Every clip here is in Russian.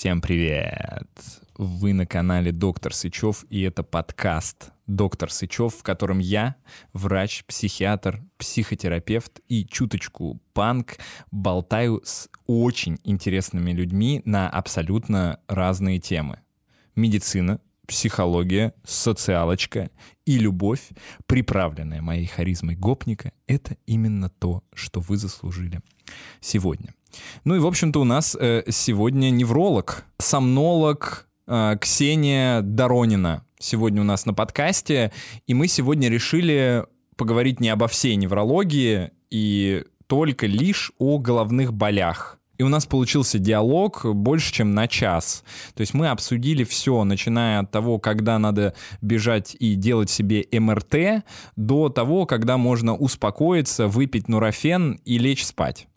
Всем привет! Вы на канале Доктор Сычев, и это подкаст Доктор Сычев, в котором я, врач, психиатр, психотерапевт и чуточку панк болтаю с очень интересными людьми на абсолютно разные темы. Медицина, психология, социалочка и любовь, приправленная моей харизмой гопника, это именно то, что вы заслужили сегодня. Ну и, в общем-то, у нас э, сегодня невролог, сомнолог э, Ксения Доронина сегодня у нас на подкасте, и мы сегодня решили поговорить не обо всей неврологии и только лишь о головных болях. И у нас получился диалог больше, чем на час. То есть мы обсудили все, начиная от того, когда надо бежать и делать себе МРТ, до того, когда можно успокоиться, выпить нурофен и лечь спать.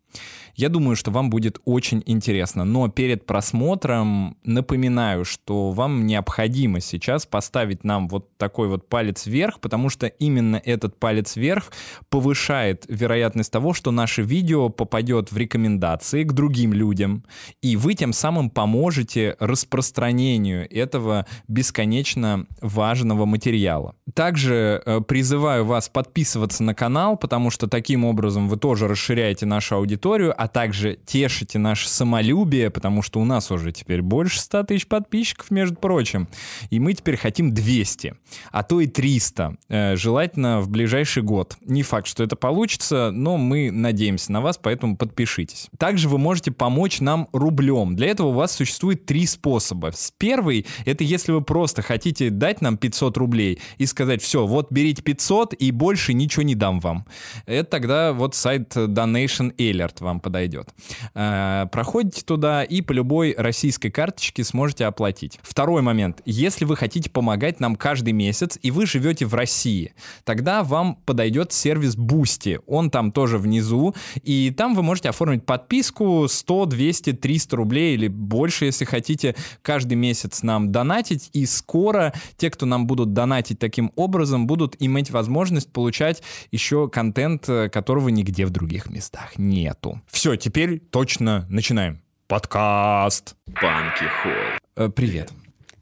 Я думаю, что вам будет очень интересно. Но перед просмотром напоминаю, что вам необходимо сейчас поставить нам вот такой вот палец вверх, потому что именно этот палец вверх повышает вероятность того, что наше видео попадет в рекомендации к другим людям, и вы тем самым поможете распространению этого бесконечно важного материала. Также э, призываю вас подписываться на канал, потому что таким образом вы тоже расширяете нашу аудиторию, а также тешите наше самолюбие, потому что у нас уже теперь больше 100 тысяч подписчиков, между прочим, и мы теперь хотим 200, а то и 300, э, желательно в ближайший год. Не факт, что это получится, но мы надеемся на вас, поэтому подпишитесь. Также вы можете помочь нам рублем. Для этого у вас существует три способа. Первый — это если вы просто хотите дать нам 500 рублей и сказать, все, вот берите 500 и больше ничего не дам вам. Это тогда вот сайт Donation Alert вам подойдет подойдет. Э, проходите туда и по любой российской карточке сможете оплатить. Второй момент. Если вы хотите помогать нам каждый месяц, и вы живете в России, тогда вам подойдет сервис Boosty. Он там тоже внизу, и там вы можете оформить подписку 100, 200, 300 рублей или больше, если хотите, каждый месяц нам донатить, и скоро те, кто нам будут донатить таким образом, будут иметь возможность получать еще контент, э, которого нигде в других местах нету. Все, теперь точно начинаем. Подкаст. Панки Холл. Э, привет.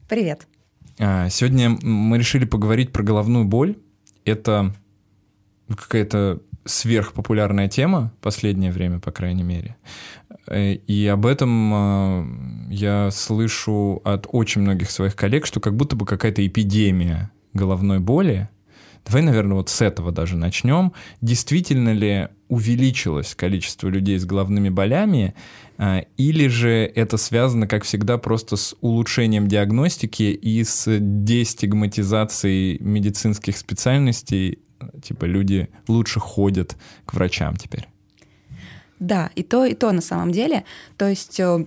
Привет. А, сегодня мы решили поговорить про головную боль. Это какая-то сверхпопулярная тема последнее время, по крайней мере. Э, и об этом а, я слышу от очень многих своих коллег, что как будто бы какая-то эпидемия головной боли. Давай, наверное, вот с этого даже начнем. Действительно ли увеличилось количество людей с головными болями, а, или же это связано, как всегда, просто с улучшением диагностики и с дестигматизацией медицинских специальностей, типа люди лучше ходят к врачам теперь? Да, и то, и то на самом деле. То есть э,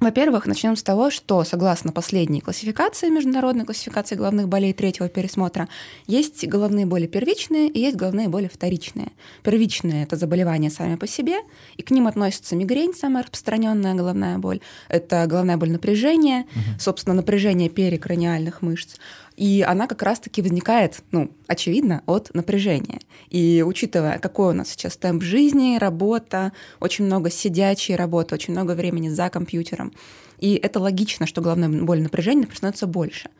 во-первых, начнем с того, что согласно последней классификации, международной классификации головных болей третьего пересмотра, есть головные боли первичные и есть головные боли вторичные. Первичные — это заболевания сами по себе, и к ним относится мигрень, самая распространенная головная боль. Это головная боль напряжения, угу. собственно, напряжение перекраниальных мышц. И она как раз-таки возникает, ну, очевидно, от напряжения. И учитывая, какой у нас сейчас темп жизни, работа, очень много сидячей работы, очень много времени за компьютером, и это логично, что головная боль напряжения становится больше.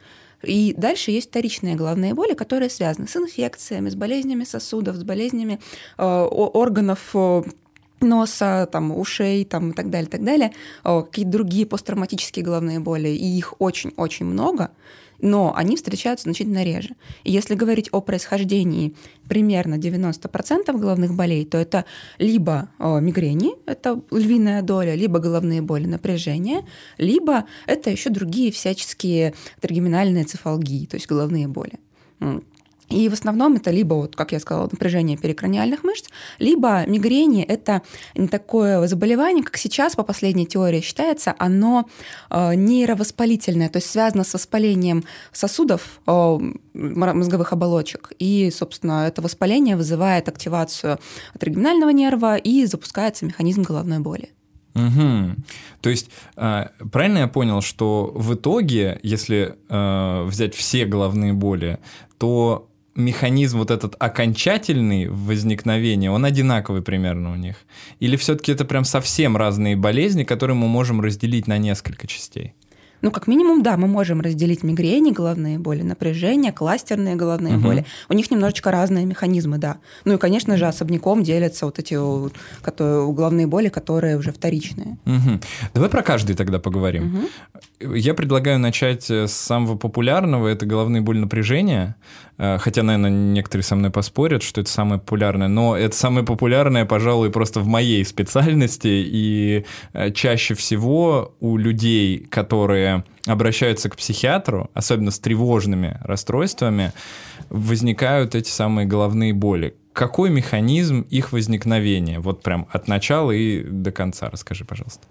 И дальше есть вторичные головные боли, которые связаны с инфекциями, с болезнями сосудов, с болезнями э, органов э, носа, там, ушей там, и так далее, так далее, э, какие-то другие посттравматические головные боли, и их очень-очень много но они встречаются значительно реже. И если говорить о происхождении примерно 90% головных болей, то это либо э, мигрени, это львиная доля, либо головные боли, напряжение, либо это еще другие всяческие тригеминальные цефалгии, то есть головные боли. И в основном это либо, вот, как я сказала, напряжение перекраниальных мышц, либо мигрени — это не такое заболевание, как сейчас по последней теории считается, оно э, нейровоспалительное, то есть связано с воспалением сосудов э, мозговых оболочек. И, собственно, это воспаление вызывает активацию тригеминального нерва и запускается механизм головной боли. Угу. То есть, э, правильно я понял, что в итоге, если взять все головные боли, то механизм вот этот окончательный возникновения, он одинаковый примерно у них? Или все-таки это прям совсем разные болезни, которые мы можем разделить на несколько частей? Ну, как минимум, да, мы можем разделить мигрени, головные боли, напряжение, кластерные головные угу. боли. У них немножечко разные механизмы, да. Ну и, конечно же, особняком делятся вот эти которые, головные боли, которые уже вторичные. Угу. Давай про каждый тогда поговорим. Угу. Я предлагаю начать с самого популярного, это головные боли напряжения. Э, хотя, наверное, некоторые со мной поспорят, что это самое популярное, но это самое популярное, пожалуй, просто в моей специальности, и э, чаще всего у людей, которые обращаются к психиатру, особенно с тревожными расстройствами, возникают эти самые головные боли. Какой механизм их возникновения? Вот прям от начала и до конца расскажи, пожалуйста.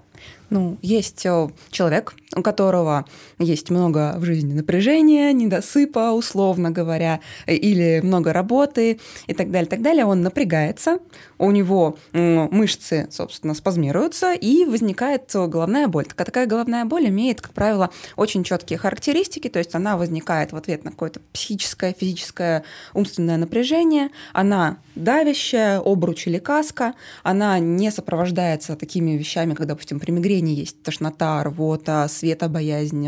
Ну, есть э, человек, у которого есть много в жизни напряжения, недосыпа, условно говоря, или много работы и так далее, так далее. Он напрягается, у него мышцы, собственно, спазмируются, и возникает головная боль. Такая, такая головная боль имеет, как правило, очень четкие характеристики, то есть она возникает в ответ на какое-то психическое, физическое, умственное напряжение, она давящая, обруч или каска, она не сопровождается такими вещами, как, допустим, при мигрени есть тошнота, рвота, светобоязнь,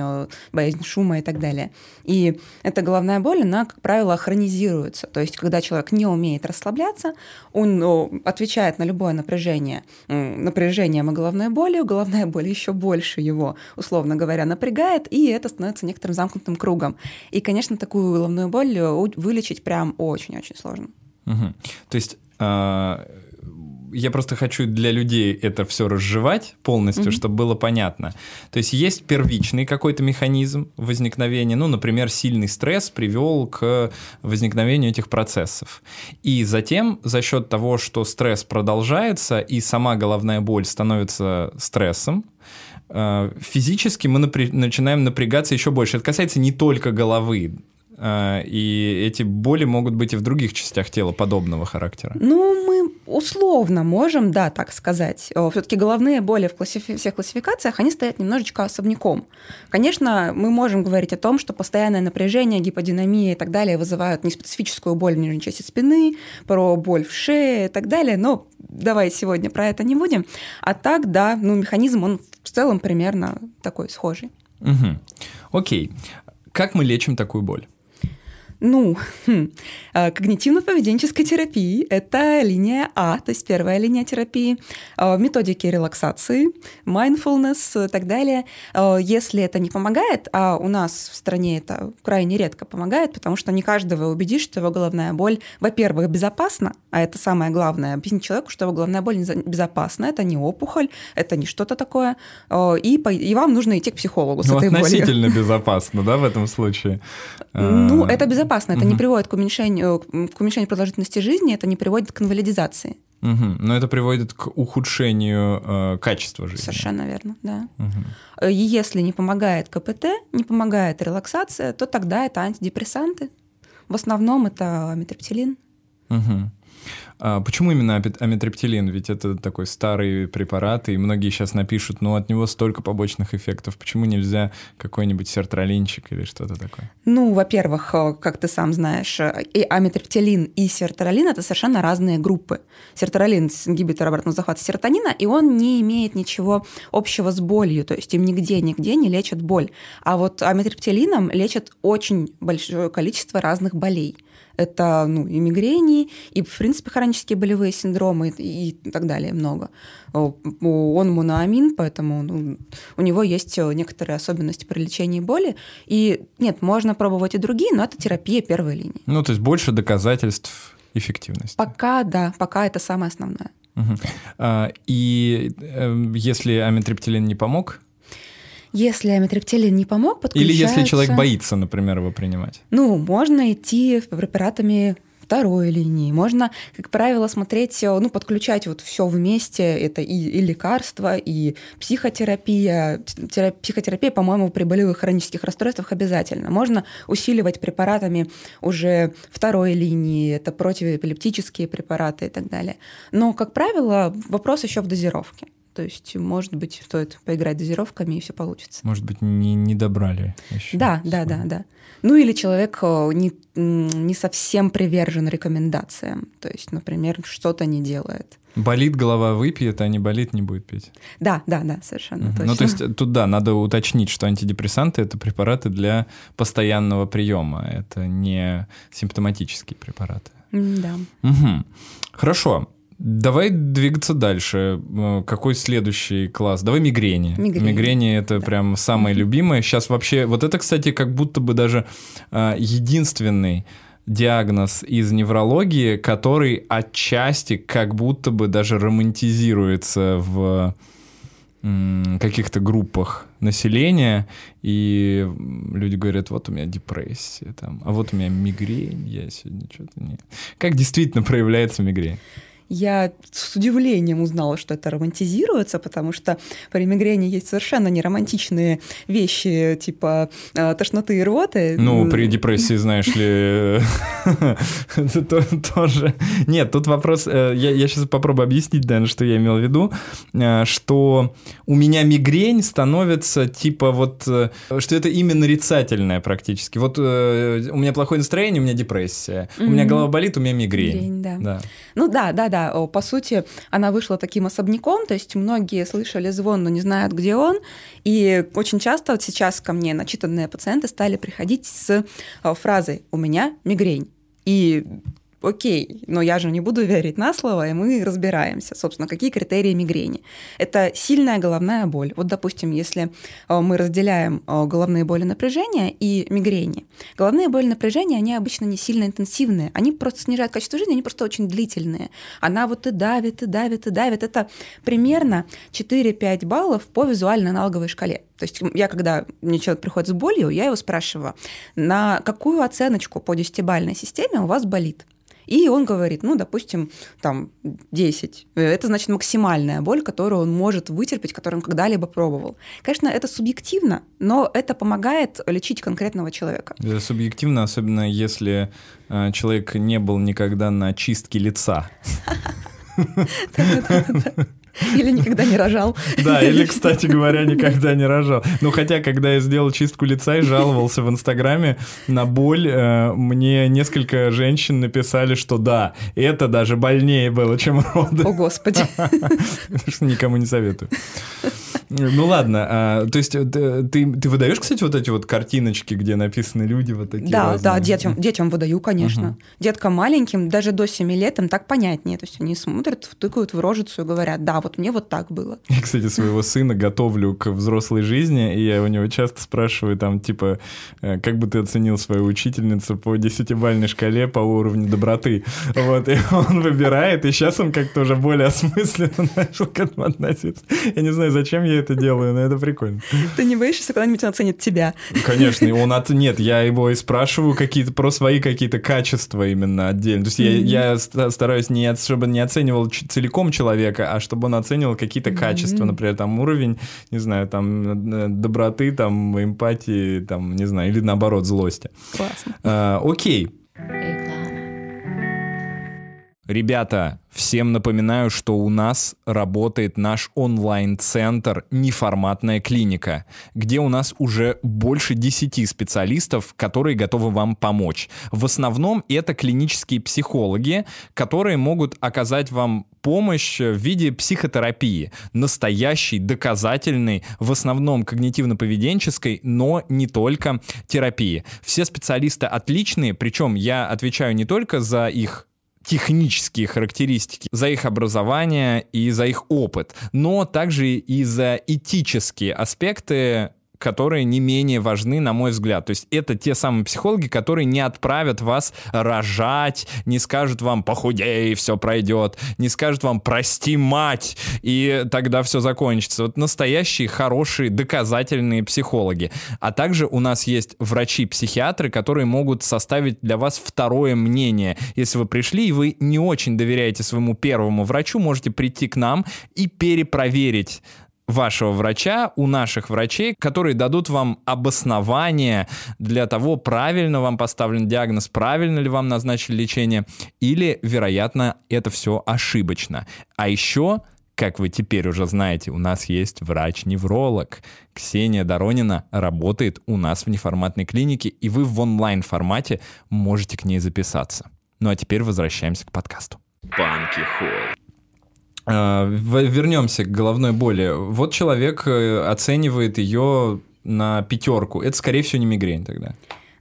боязнь шума и так далее. И эта головная боль, она, как правило, хронизируется, то есть когда человек не умеет расслабляться, он отвечает на любое напряжение напряжением и головной болью, головная боль еще больше его, условно говоря, напрягает, и это становится некоторым замкнутым кругом. И, конечно, такую головную боль вылечить прям очень-очень сложно. Угу. То есть а, я просто хочу для людей это все разжевать полностью, mm-hmm. чтобы было понятно. То есть есть первичный какой-то механизм возникновения, ну, например, сильный стресс привел к возникновению этих процессов. И затем за счет того, что стресс продолжается и сама головная боль становится стрессом, э, физически мы напря- начинаем напрягаться еще больше. Это касается не только головы, и эти боли могут быть и в других частях тела подобного характера. Ну, мы условно можем, да, так сказать. Все-таки головные боли в классифи- всех классификациях, они стоят немножечко особняком. Конечно, мы можем говорить о том, что постоянное напряжение, гиподинамия и так далее вызывают неспецифическую боль в нижней части спины, про боль в шее и так далее, но давай сегодня про это не будем. А так, да, ну, механизм, он в целом примерно такой схожий. Угу. Окей. Как мы лечим такую боль? Ну, хм, а, когнитивно-поведенческой терапии – это линия А, то есть первая линия терапии, а, методики релаксации, mindfulness и так далее. А, если это не помогает, а у нас в стране это крайне редко помогает, потому что не каждого убедишь, что его головная боль, во-первых, безопасна, а это самое главное, объяснить человеку, что его головная боль безопасна, это не опухоль, это не что-то такое, и, и вам нужно идти к психологу с ну, этой болью. относительно безопасно, да, в этом случае? Ну, это безопасно безопасно. Это угу. не приводит к уменьшению, к уменьшению продолжительности жизни, это не приводит к инвалидизации. Угу. Но это приводит к ухудшению э, качества жизни. Совершенно верно, да. Угу. Если не помогает КПТ, не помогает релаксация, то тогда это антидепрессанты. В основном это метроптилин. Угу. А почему именно амитриптилин? Ведь это такой старый препарат, и многие сейчас напишут, ну, от него столько побочных эффектов. Почему нельзя какой-нибудь сертралинчик или что-то такое? Ну, во-первых, э, как ты сам знаешь, э, и амитриптилин, и сертралин — это совершенно разные группы. Сертралин — ингибитор обратного захвата серотонина, и он не имеет ничего общего с болью, то есть им нигде-нигде не лечат боль. А вот амитриптилином лечат очень большое количество разных болей — это ну, и мигрени, и, в принципе, хронические болевые синдромы и, и так далее много. Он моноамин, поэтому ну, у него есть некоторые особенности при лечении боли. И нет, можно пробовать и другие, но это терапия первой линии. Ну, то есть больше доказательств эффективности. Пока, да, пока это самое основное. Угу. И э, если амитриптилин не помог, если амитриптилин не помог, подключается... Или если человек боится, например, его принимать. Ну, можно идти препаратами второй линии. Можно, как правило, смотреть, ну, подключать вот все вместе. Это и, и лекарства, и психотерапия. Терапия, психотерапия, по-моему, при болевых хронических расстройствах обязательно. Можно усиливать препаратами уже второй линии. Это противоэпилептические препараты и так далее. Но, как правило, вопрос еще в дозировке. То есть, может быть, стоит поиграть дозировками, и все получится. Может быть, не, не добрали еще. Да, да, да, да. Ну или человек э, не, не совсем привержен рекомендациям. То есть, например, что-то не делает. Болит голова, выпьет, а не болит, не будет пить. Да, да, да, совершенно Мгм. точно. Ну, то есть тут, да, надо уточнить, что антидепрессанты — это препараты для постоянного приема, это не симптоматические препараты. Да. Мгм. Хорошо. Давай двигаться дальше. Э, Какой следующий класс? Давай мигрени. Мигрени. это прям самое любимое. Сейчас вообще... Вот это, кстати, как будто бы даже э, единственный диагноз из неврологии, который отчасти как будто бы даже романтизируется в каких-то группах населения, и люди говорят, вот у меня депрессия, там, а вот у меня мигрень, я сегодня что-то не... Как действительно проявляется мигрень? Я с удивлением узнала, что это романтизируется, потому что при мигрени есть совершенно неромантичные вещи, типа э, тошноты и рвоты. Ну, при депрессии, знаешь ли, то- тоже... Нет, тут вопрос... э, Я, сейчас попробую объяснить, наверное, что я имел в виду, э, что у меня мигрень становится типа вот... э, Что это именно нарицательное практически. Вот э, у меня плохое настроение, у меня депрессия. У меня голова болит, у меня мигрень. Да. Ну да, да, да. О, По сути, она вышла таким особняком, то есть многие слышали звон, но не знают, где он. И очень часто вот сейчас ко мне начитанные пациенты стали приходить с фразой «у меня мигрень». И окей, но я же не буду верить на слово, и мы разбираемся, собственно, какие критерии мигрени. Это сильная головная боль. Вот, допустим, если э, мы разделяем э, головные боли напряжения и мигрени. Головные боли напряжения, они обычно не сильно интенсивные, они просто снижают качество жизни, они просто очень длительные. Она вот и давит, и давит, и давит. Это примерно 4-5 баллов по визуальной аналоговой шкале. То есть я, когда мне человек приходит с болью, я его спрашиваю, на какую оценочку по десятибалльной системе у вас болит? И он говорит, ну, допустим, там 10. Это значит максимальная боль, которую он может вытерпеть, которую он когда-либо пробовал. Конечно, это субъективно, но это помогает лечить конкретного человека. Это субъективно, особенно если э, человек не был никогда на чистке лица. Или никогда не рожал. Да, или, кстати говоря, никогда не рожал. Ну, хотя, когда я сделал чистку лица и жаловался в Инстаграме на боль, э, мне несколько женщин написали, что да, это даже больнее было, чем роды. О, Господи. Никому не советую. Ну ладно, а, то есть э, ты, ты выдаешь, кстати, вот эти вот картиночки, где написаны люди вот такие Да, разные? да, детям, детям выдаю, конечно. Деткам маленьким, даже до 7 лет, им так понятнее. То есть они смотрят, тыкают в рожицу и говорят, да, вот мне вот так было. Я, кстати, своего сына готовлю к взрослой жизни, и я у него часто спрашиваю, там, типа, э, как бы ты оценил свою учительницу по десятибальной шкале по уровню доброты? Вот, и он выбирает, и сейчас он как-то уже более осмысленно начал к этому относиться. Я не знаю, зачем я это делаю, но это прикольно. Ты не боишься, что когда-нибудь он оценит тебя? Конечно, он от... Нет, я его и спрашиваю какие-то про свои какие-то качества именно отдельно. То есть я, я ста- стараюсь, не, от- чтобы не оценивал целиком человека, а чтобы он оценивал какие-то качества, например, там уровень, не знаю, там э, доброты, там эмпатии, там, не знаю, или наоборот, злости. Классно. А, окей, Ребята, всем напоминаю, что у нас работает наш онлайн-центр «Неформатная клиника», где у нас уже больше 10 специалистов, которые готовы вам помочь. В основном это клинические психологи, которые могут оказать вам помощь в виде психотерапии, настоящей, доказательной, в основном когнитивно-поведенческой, но не только терапии. Все специалисты отличные, причем я отвечаю не только за их технические характеристики, за их образование и за их опыт, но также и за этические аспекты которые не менее важны, на мой взгляд. То есть это те самые психологи, которые не отправят вас рожать, не скажут вам «похудей, все пройдет», не скажут вам «прости, мать», и тогда все закончится. Вот настоящие, хорошие, доказательные психологи. А также у нас есть врачи-психиатры, которые могут составить для вас второе мнение. Если вы пришли и вы не очень доверяете своему первому врачу, можете прийти к нам и перепроверить вашего врача у наших врачей, которые дадут вам обоснование для того, правильно вам поставлен диагноз, правильно ли вам назначили лечение, или, вероятно, это все ошибочно. А еще Как вы теперь уже знаете, у нас есть врач-невролог. Ксения Доронина работает у нас в неформатной клинике, и вы в онлайн-формате можете к ней записаться. Ну а теперь возвращаемся к подкасту. Панки а, Вернемся к головной боли. Вот человек э, оценивает ее на пятерку. Это, скорее всего, не мигрень тогда.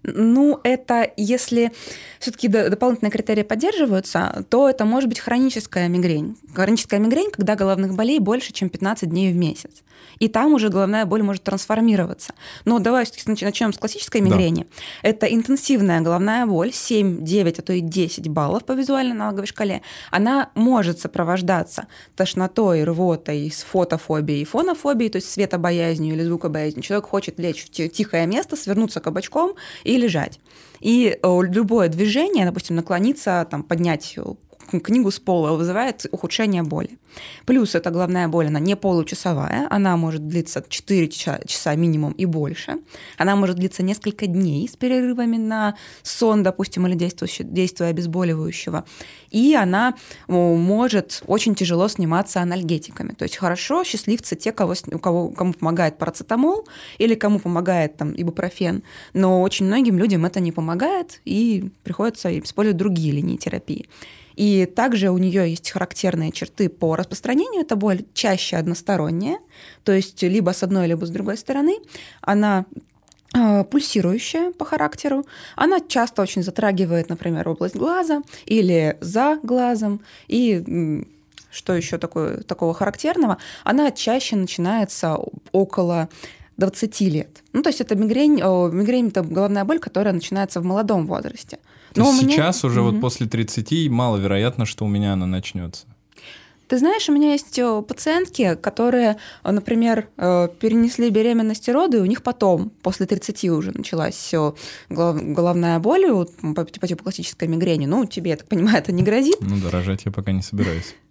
Ну, это если все-таки дополнительные критерии поддерживаются, то это может быть хроническая мигрень. Хроническая мигрень, когда головных болей больше, чем 15 дней в месяц. И там уже головная боль может трансформироваться. Но давай начнем с классической мигрени. Да. Это интенсивная головная боль, 7, 9, а то и 10 баллов по визуальной аналоговой шкале. Она может сопровождаться тошнотой, рвотой, с фотофобией и фонофобией, то есть светобоязнью или звукобоязнью. Человек хочет лечь в тихое место, свернуться кабачком и лежать. И э, любое движение, допустим, наклониться, там, поднять книгу с пола вызывает ухудшение боли. Плюс эта головная боль, она не получасовая, она может длиться 4 часа минимум и больше. Она может длиться несколько дней с перерывами на сон, допустим, или действие обезболивающего. И она может очень тяжело сниматься анальгетиками. То есть хорошо счастливцы те, кого, кого, кому помогает парацетамол или кому помогает там ибупрофен, но очень многим людям это не помогает, и приходится использовать другие линии терапии. И также у нее есть характерные черты по распространению. Это боль чаще односторонняя, то есть либо с одной, либо с другой стороны. Она а, пульсирующая по характеру. Она часто очень затрагивает, например, область глаза или за глазом. И что еще такое, такого характерного? Она чаще начинается около 20 лет. Ну, то есть это мигрень, мигрень это головная боль, которая начинается в молодом возрасте. То есть меня... сейчас уже угу. вот после 30 маловероятно, что у меня она начнется. Ты знаешь, у меня есть э, пациентки, которые, э, например, э, перенесли беременность и роды, и у них потом, после 30 уже началась все головная боль по, по типу классической мигрени. Ну, тебе, я так понимаю, это не грозит. Ну да, рожать я пока не собираюсь.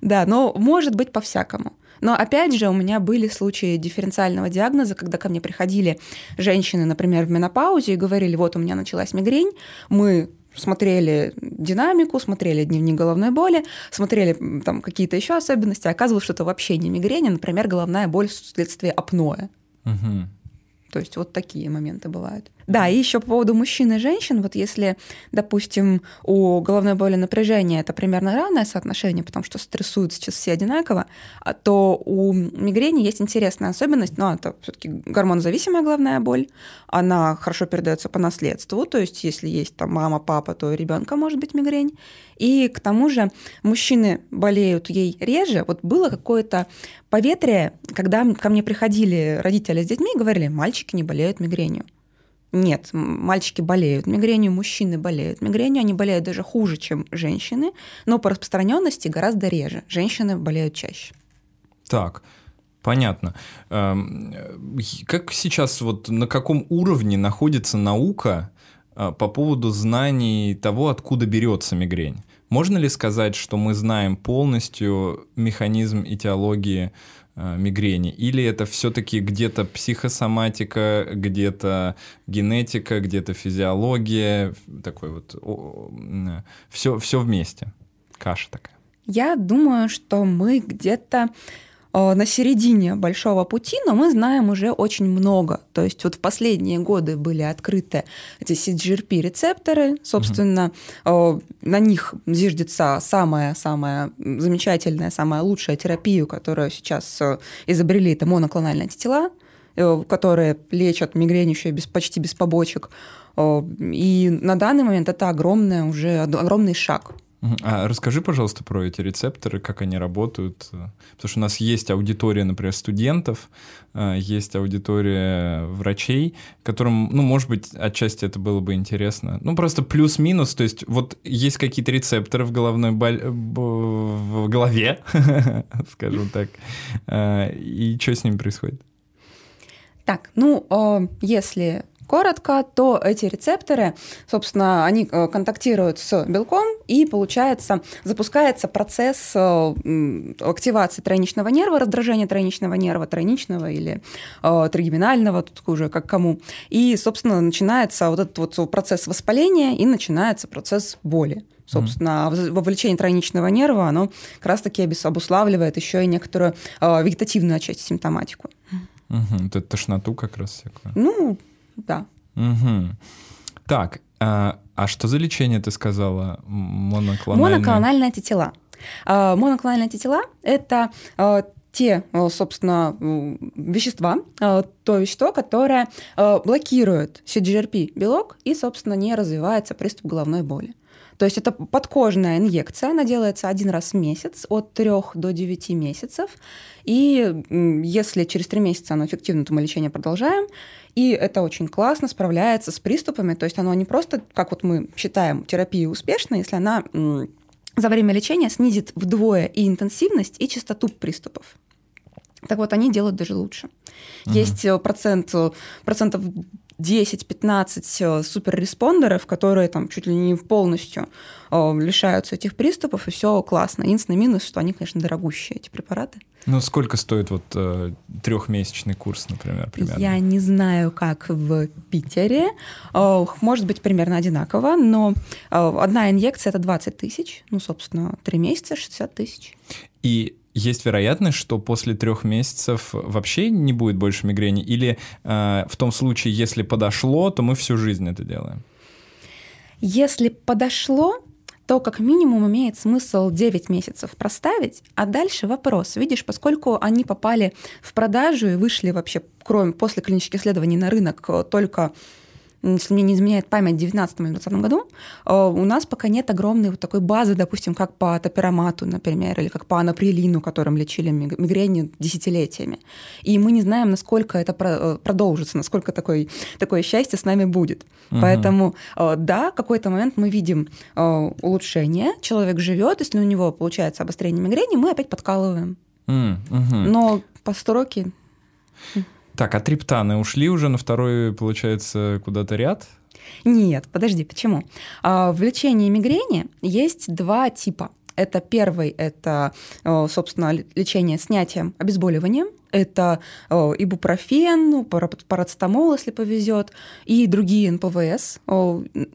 Да, но может быть по-всякому. Но опять же, у меня были случаи дифференциального диагноза, когда ко мне приходили женщины, например, в менопаузе и говорили, вот у меня началась мигрень, мы смотрели динамику, смотрели дневник головной боли, смотрели там какие-то еще особенности, оказывалось, что это вообще не мигрень, а, например, головная боль вследствие апноэ. Угу. То есть вот такие моменты бывают. Да, и еще по поводу мужчин и женщин, вот если, допустим, у головной боли напряжения это примерно равное соотношение, потому что стрессуют сейчас все одинаково, а то у мигрени есть интересная особенность, но это все-таки гормонозависимая головная боль, она хорошо передается по наследству, то есть если есть там мама, папа, то ребенка может быть мигрень. И к тому же мужчины болеют ей реже. Вот было какое-то поветрие, когда ко мне приходили родители с детьми и говорили, мальчики не болеют мигренью. Нет, мальчики болеют мигренью, мужчины болеют мигренью, они болеют даже хуже, чем женщины, но по распространенности гораздо реже. Женщины болеют чаще. Так, понятно. Эм, как сейчас, вот на каком уровне находится наука э, по поводу знаний того, откуда берется мигрень? Можно ли сказать, что мы знаем полностью механизм этиологии мигрени? Или это все-таки где-то психосоматика, где-то генетика, где-то физиология, такой вот все, все вместе, каша такая? Я думаю, что мы где-то Э, на середине большого пути, но мы знаем уже очень много. То есть вот в последние годы были открыты эти CGRP-рецепторы, собственно, угу. на них зиждется самая-самая замечательная, самая лучшая терапия, которую сейчас э, изобрели, это моноклональные антитела, которые лечат мигрень еще без, почти без побочек. И на данный момент это огромный уже огромный шаг а расскажи, пожалуйста, про эти рецепторы, как они работают. Потому что у нас есть аудитория, например, студентов, э, есть аудитория врачей, которым, ну, может быть, отчасти это было бы интересно. Ну, просто плюс-минус, то есть вот есть какие-то рецепторы в головной боль... в голове, скажем так, э, и что с ними происходит? Так, ну, если коротко, то эти рецепторы, собственно, они э, контактируют с белком, и получается, запускается процесс э, активации тройничного нерва, раздражения тройничного нерва, тройничного или э, тригеминального, тут уже как кому. И, собственно, начинается вот этот вот процесс воспаления, и начинается процесс боли. Собственно, mm-hmm. вовлечение тройничного нерва, оно как раз-таки обуславливает еще и некоторую э, вегетативную отчасти симптоматику. Угу, это тошноту как раз всякую. Ну, да. Угу. Так, а, а что за лечение ты сказала? Моноклональные? Моноклональные антитела. А, моноклональные антитела – это а, те, а, собственно, вещества, а, то вещество, которое блокирует CGRP-белок и, собственно, не развивается приступ головной боли. То есть это подкожная инъекция, она делается один раз в месяц, от 3 до 9 месяцев. И если через 3 месяца оно эффективно, то мы лечение продолжаем. И это очень классно справляется с приступами. То есть оно не просто, как вот мы считаем, терапия успешной, если она за время лечения снизит вдвое и интенсивность, и частоту приступов. Так вот, они делают даже лучше. Угу. Есть э, процент, э, процентов 10-15 э, суперреспондеров, которые там чуть ли не полностью э, лишаются этих приступов, и все классно. Единственный минус, что они, конечно, дорогущие, эти препараты. Ну, сколько стоит вот э, трехмесячный курс, например, примерно? Я не знаю, как в Питере. Э, может быть, примерно одинаково, но э, одна инъекция – это 20 тысяч. Ну, собственно, три месяца – 60 тысяч. И есть вероятность, что после трех месяцев вообще не будет больше мигрени? Или э, в том случае, если подошло, то мы всю жизнь это делаем? Если подошло, то как минимум имеет смысл 9 месяцев проставить, а дальше вопрос. Видишь, поскольку они попали в продажу и вышли вообще, кроме после клинических исследований на рынок э, только если мне не изменяет память, в 2019 или 2020 году, э, у нас пока нет огромной вот такой базы, допустим, как по топирамату, например, или как по анаприлину, которым лечили мигрень десятилетиями. И мы не знаем, насколько это э, продолжится, насколько такое, такое счастье с нами будет. Угу. Поэтому, э, да, в какой-то момент мы видим улучшение, человек живет, если у него получается обострение мигрени, мы опять подкалываем. Mm, угу. Но по строке так, а триптаны ушли уже на второй, получается, куда-то ряд? Нет, подожди, почему? А, в лечении мигрени есть два типа. Это первый, это, собственно, лечение снятием обезболивания. Это ибупрофен, ну, парацетамол, если повезет, и другие НПВС.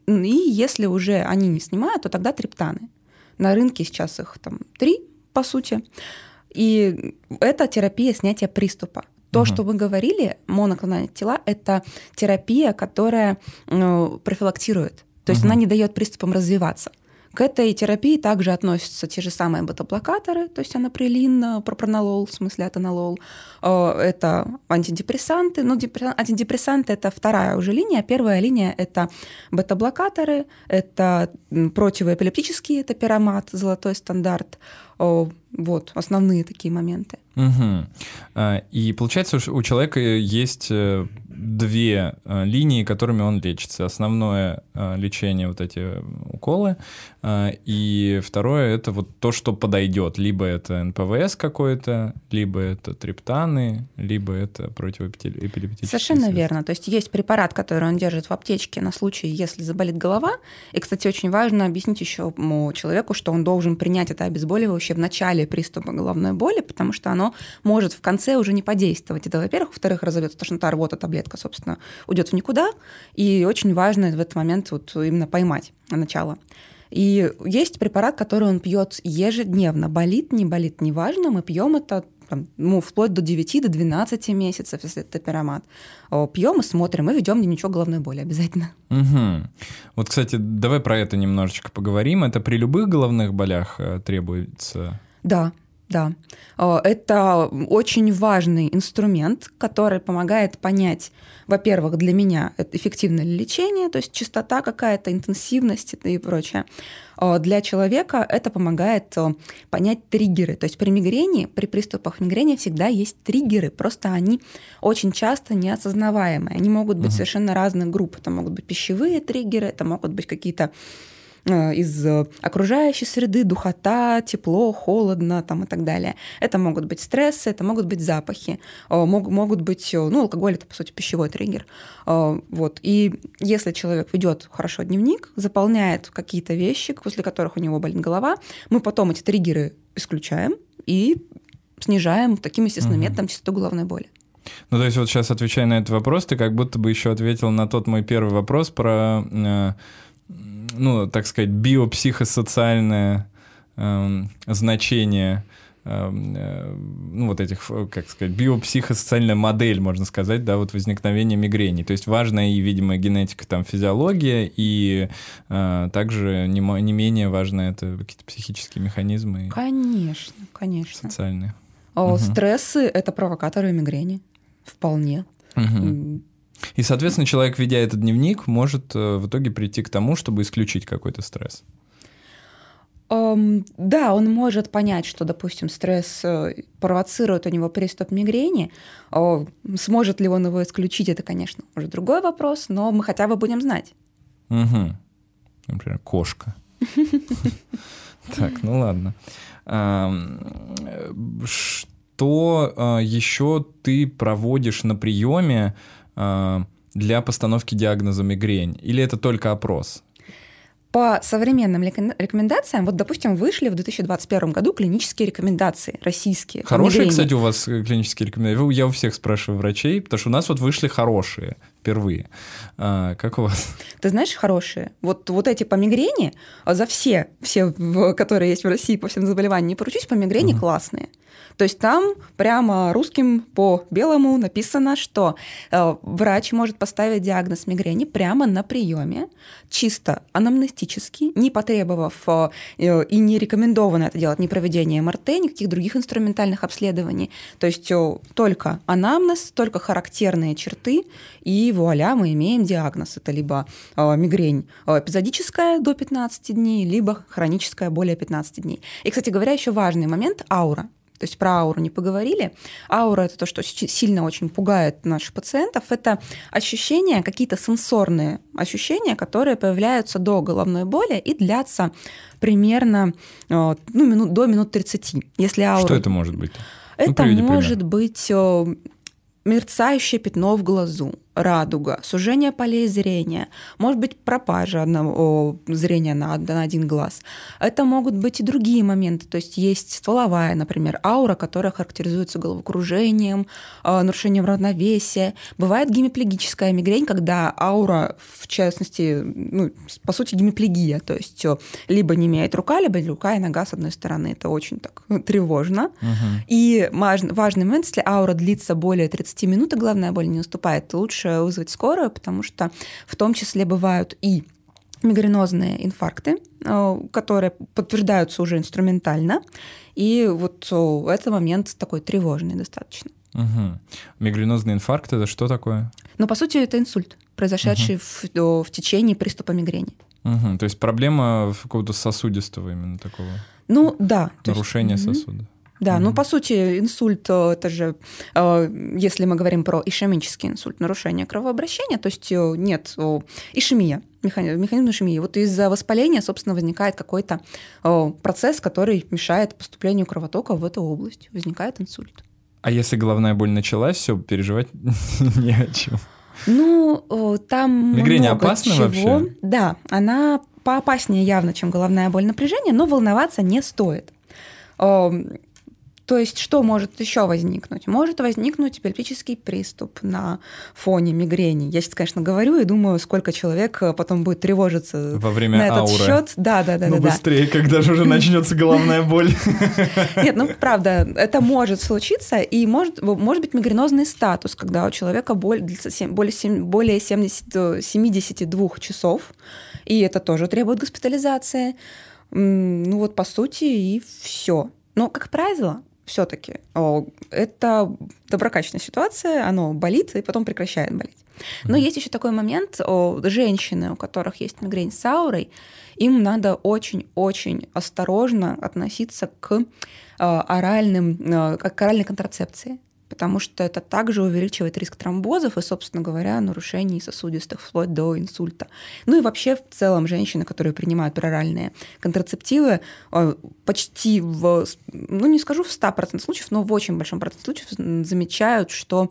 И если уже они не снимают, то тогда триптаны. На рынке сейчас их там три, по сути. И это терапия снятия приступа. То, угу. что вы говорили, моноклональные тела, это терапия, которая ну, профилактирует. То есть угу. она не дает приступам развиваться. К этой терапии также относятся те же самые бета-блокаторы, то есть анаприлин, пропронолол, в смысле атонолол. Э, это антидепрессанты. Ну, антидепрессанты – это вторая уже линия. Первая линия – это бета-блокаторы, это противоэпилептические, это пиромат, золотой стандарт. Вот, основные такие моменты. Угу. И получается, у человека есть э, две э, линии, которыми он лечится. Основное э, лечение вот эти уколы, и второе это вот то, что подойдет. Либо это НПВС какой-то, либо это триптаны, либо это противоэпилептические. Совершенно средства. верно. То есть есть препарат, который он держит в аптечке на случай, если заболит голова. И, кстати, очень важно объяснить еще человеку, что он должен принять это обезболивающее в начале приступа головной боли, потому что оно может в конце уже не подействовать. Это, во-первых. Во-вторых, разовьется тошнота, рвота, таблетка, собственно, уйдет в никуда. И очень важно в этот момент вот именно поймать начало. И есть препарат, который он пьет ежедневно. Болит, не болит, неважно. Мы пьем это там, ну, вплоть до 9 до 12 месяцев, если это пиромат. Пьем и смотрим, и ведем дневничок головной боли обязательно. Угу. Вот, кстати, давай про это немножечко поговорим. Это при любых головных болях э, требуется? Да, да, э, это очень важный инструмент, который помогает понять, во-первых, для меня эффективное ли лечение, то есть частота какая-то, интенсивность и прочее. Э, для человека это помогает э, понять триггеры. То есть при мигрени, при приступах мигрени всегда есть триггеры, просто они очень часто неосознаваемые. Они могут быть угу. совершенно разных групп. Это могут быть пищевые триггеры, это могут быть какие-то из э, окружающей среды, духота, тепло, холодно там, и так далее. Это могут быть стрессы, это могут быть запахи, э, мог, могут быть, ну, алкоголь это, по сути, пищевой триггер. Вот. И если человек ведет хорошо дневник, заполняет какие-то вещи, после которых у него болит голова, мы потом эти триггеры исключаем и снижаем таким естественным угу. методом частоту головной боли. Ну, то есть вот сейчас, отвечая на этот вопрос, ты как будто бы еще ответил на тот мой первый вопрос про ну, так сказать, биопсихосоциальное эм, значение эм, э, ну, вот этих, как сказать, биопсихосоциальная модель, можно сказать, да, вот возникновения мигрени. То есть важная и, видимо, генетика, там, физиология, и э, также не, не менее важно это какие-то психические механизмы. Конечно, конечно. Социальные. О, угу. Стрессы — это провокаторы мигрени. Вполне. Угу. И, соответственно, человек, ведя этот дневник, может э, в итоге прийти к тому, чтобы исключить какой-то стресс. Um, да, он может понять, что, допустим, стресс э, провоцирует у него приступ мигрени. Uh, сможет ли он его исключить, это, конечно, уже другой вопрос, но мы хотя бы будем знать. Угу. Например, кошка. Так, ну ладно. Что а, еще ты проводишь на приеме для постановки диагноза мигрень? Или это только опрос? По современным рекомендациям, вот, допустим, вышли в 2021 году клинические рекомендации российские. Хорошие, кстати, у вас э, клинические рекомендации. Я у всех спрашиваю врачей, потому что у нас вот вышли хорошие впервые. А, как у вас? Ты знаешь, хорошие. Вот, вот эти по мигрени, а за все, все, которые есть в России по всем заболеваниям, не поручусь, по мигрени угу. классные. То есть там прямо русским по белому написано, что э, врач может поставить диагноз мигрени прямо на приеме, чисто анамнестически, не потребовав э, и не рекомендовано это делать ни проведение МРТ, никаких других инструментальных обследований. То есть э, только анамнез, только характерные черты, и вуаля, мы имеем диагноз. Это либо мигрень эпизодическая до 15 дней, либо хроническая более 15 дней. И, кстати говоря, еще важный момент – аура. То есть про ауру не поговорили. Аура — это то, что сильно очень пугает наших пациентов. Это ощущения, какие-то сенсорные ощущения, которые появляются до головной боли и длятся примерно э, ну, минут, до минут 30. Если аура... Что это может быть? Это ну, может пример. быть э, мерцающее пятно в глазу, радуга, сужение полей зрения, может быть пропажа одного зрения на, на один глаз. Это могут быть и другие моменты, то есть есть стволовая, например, аура, которая характеризуется головокружением, а, нарушением равновесия. Бывает гемиплегическая мигрень, когда аура, в частности, ну, по сути, гемиплегия, то есть либо не имеет рука, либо рука и нога с одной стороны. Это очень так тревожно. Угу. И важный момент, если аура длится более 30 минут, и головная боль не наступает, лучше лучше вызвать скорую, потому что в том числе бывают и мигренозные инфаркты, э, которые подтверждаются уже инструментально. И вот э, это момент такой тревожный достаточно. Угу. Мигренозный инфаркт это что такое? Ну, по сути, это инсульт, произошедший угу. в, в течение приступа мигрени. Угу. То есть проблема какого-то сосудистого именно такого. Ну да. Нарушение есть, сосуда. Да, mm-hmm. ну по сути инсульт э, это же, э, если мы говорим про ишемический инсульт, нарушение кровообращения, то есть э, нет ишемия, механизм, механизм ишемии. Вот из-за воспаления, собственно, возникает какой-то процесс, который мешает поступлению кровотока в эту область. Возникает инсульт. А если головная боль началась, все, переживать не о чем. Ну, там Мигрень опасна чего. вообще? Да, она поопаснее явно, чем головная боль напряжения, но волноваться не стоит. То есть что может еще возникнуть? Может возникнуть эпилептический приступ на фоне мигрени. Я сейчас, конечно, говорю и думаю, сколько человек э, потом будет тревожиться Во время на этот ауры. счет. Да, да, да. Ну, да, быстрее, да. когда же уже начнется головная боль. Нет, ну правда, это может случиться, и может, может быть мигренозный статус, когда у человека более, более 70, 72 часов, и это тоже требует госпитализации. Ну вот, по сути, и все. Но, как правило, все-таки это доброкачественная ситуация, оно болит и потом прекращает болеть. Но mm-hmm. есть еще такой момент, о, женщины, у которых есть мигрень с аурой, им надо очень-очень осторожно относиться к э, оральным, э, к оральной контрацепции потому что это также увеличивает риск тромбозов и, собственно говоря, нарушений сосудистых вплоть до инсульта. Ну и вообще в целом женщины, которые принимают пероральные контрацептивы, э, почти в, ну не скажу в 100% случаев, но в очень большом проценте случаев замечают, что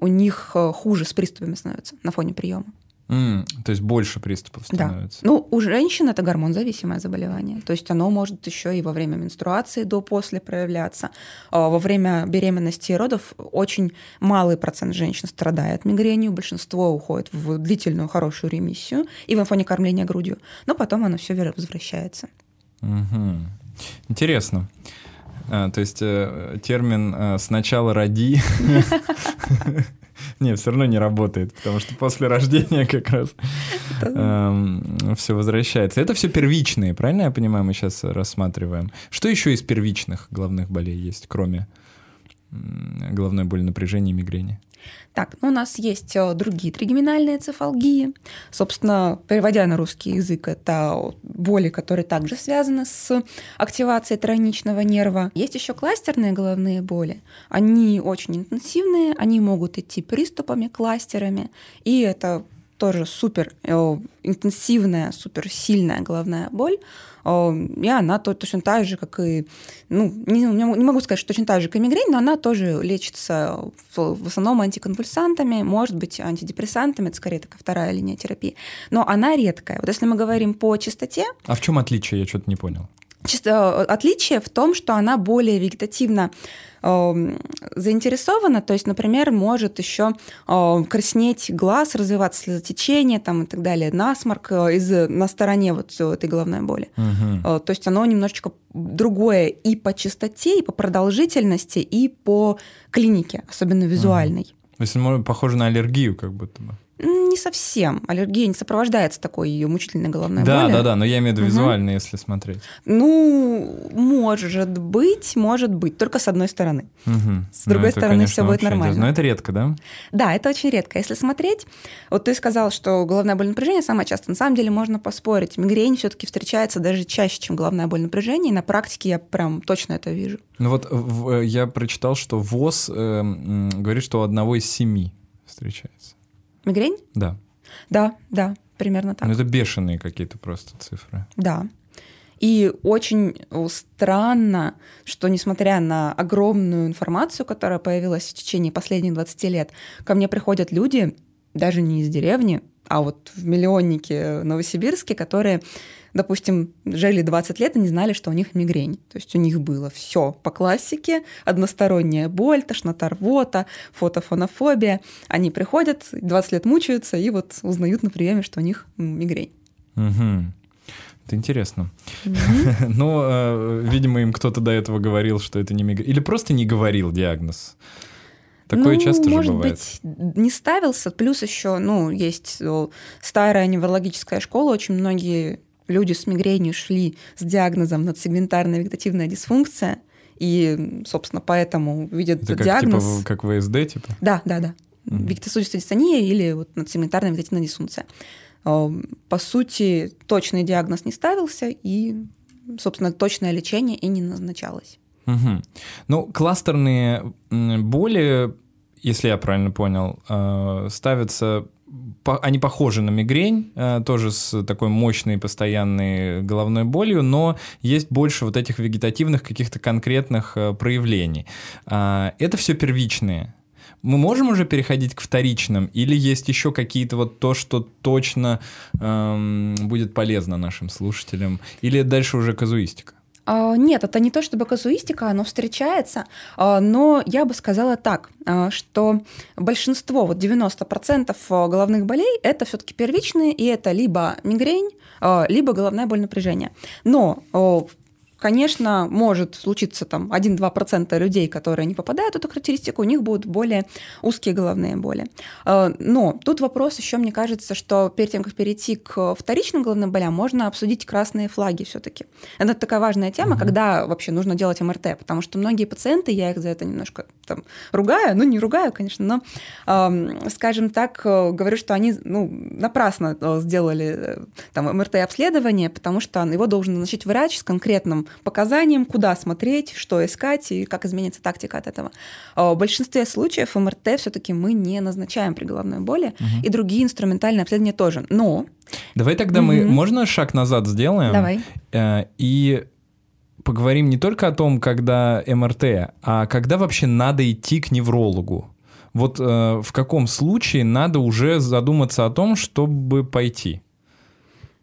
у них э, хуже с приступами становится на фоне приема. М, то есть больше приступов Да. становится. Ну, у женщин это гормон-зависимое заболевание. То есть оно может еще и во время менструации до-после проявляться. А Во время беременности и родов очень малый процент женщин страдает мигренью, большинство уходит в длительную хорошую ремиссию и в фоне кормления грудью. Но потом оно все возвращается. Мгм. Интересно. А, то есть э, термин э, «сначала роди» не, все равно не работает, потому что после рождения как раз все возвращается. Это все первичные, правильно я понимаю, мы сейчас рассматриваем. Что еще из первичных головных болей есть, кроме головной боли, напряжения и мигрени? Так, ну у нас есть э, другие тригеминальные цефалгии. Собственно, переводя на русский язык, это боли, которые также связаны с активацией тройничного нерва. Есть еще кластерные головные боли. Они очень интенсивные, они могут идти приступами, кластерами, и это тоже супер э, интенсивная, супер сильная головная боль, э, и она то, точно так же, как и, ну, не, не могу сказать, что точно так же, как и мигрень, но она тоже лечится в, в основном антиконвульсантами, может быть, антидепрессантами, это скорее такая вторая линия терапии, но она редкая. Вот если мы говорим по частоте... А в чем отличие? Я что-то не понял. Чисто отличие в том, что она более вегетативно э, заинтересована, то есть, например, может еще э, краснеть глаз, развиваться слезотечение там, и так далее, насморк э, из, на стороне вот этой головной боли. Э, То есть оно немножечко другое и по частоте, и по продолжительности, и по клинике, особенно визуальной. То есть похоже на аллергию как будто бы. Не совсем. Аллергия не сопровождается такой ее мучительной головной Да, болью. да, да, но я имею в виду Мгм. визуально, если смотреть. Ну, может быть, может быть, только с одной стороны. Мгм. С другой это, стороны, конечно, всё будет нормально. интересно. Но это редко, да? Да, это очень редко. Если смотреть, вот ты сказал, что головная боль напряжения самая часто. На самом деле можно поспорить. Мигрень все-таки встречается даже чаще, чем головная боль напряжения. И на практике я прям точно это вижу. Ну вот э, я прочитал, что ВОЗ э, говорит, что у одного из семи встречается. Мигрень? Да. Да, да, примерно так. Ну это бешеные какие-то просто цифры. Да. И очень странно, что несмотря на огромную информацию, которая появилась в течение последних 20 лет, ко мне приходят люди, даже не из деревни, а вот в миллионнике Новосибирске, которые, допустим, жили 20 лет и не знали, что у них мигрень. То есть у них было все по классике, односторонняя боль, тошнота, рвота, фотофонофобия. Они приходят, 20 лет мучаются и вот узнают на приеме, что у них мигрень. Мгм. Это интересно. Ну, э, видимо, им кто-то до этого говорил, что это не мигрень. Или просто не говорил диагноз. Такое ну, часто же может бывает. быть, не ставился. Плюс еще, ну, есть э, старая неврологическая школа. Очень многие люди с мигренью шли с диагнозом надсегментарная вегетативная дисфункция. И, собственно, поэтому видят Это как, диагноз. типа, как ВСД, типа? Да, да, да. Мгм. Вегетосудистая дистония или вот надсегментарная вегетативная дисфункция. Э, По сути, точный диагноз не ставился, и, собственно, точное лечение и не назначалось. Мгм. Ну, кластерные боли, если я правильно понял, э, ставятся они похожи на мигрень, э, тоже с такой мощной постоянной головной болью, но есть больше вот этих вегетативных каких-то конкретных э, проявлений. А, Это все первичные. Мы можем уже переходить к вторичным, или есть еще какие-то вот то, что точно эм, будет полезно нашим слушателям, или дальше уже казуистика? А, Нет, это не то чтобы казуистика, оно встречается, а, но я бы сказала так, а, что большинство, вот 90% головных болей, это все-таки первичные, и это либо мигрень, либо головная боль напряжения. Но Конечно, может случиться там 1-2% людей, которые не попадают в эту характеристику, у них будут более узкие головные боли. А, Но тут вопрос еще, мне кажется, что перед тем, как перейти к вторичным головным болям, можно обсудить красные флаги все-таки. Это такая важная тема, Мгм. когда вообще нужно делать МРТ, потому что многие пациенты, я их за это немножко там ругаю, ну не ругаю, конечно, но, скажем так, э, говорю, что они ну, напрасно э, сделали э, там МРТ-обследование, потому что его должен назначить врач с конкретным показанием, куда смотреть, что искать и как изменится тактика от этого. Э, В большинстве случаев МРТ все-таки мы не назначаем при головной боли, Мгм. и другие инструментальные обследования тоже. Но Давай тогда мы, Мгм. можно шаг назад сделаем? давай. Э, И поговорим не только о том, когда МРТ, а когда вообще надо идти к неврологу. вот э, в каком случае надо уже задуматься о том, чтобы пойти?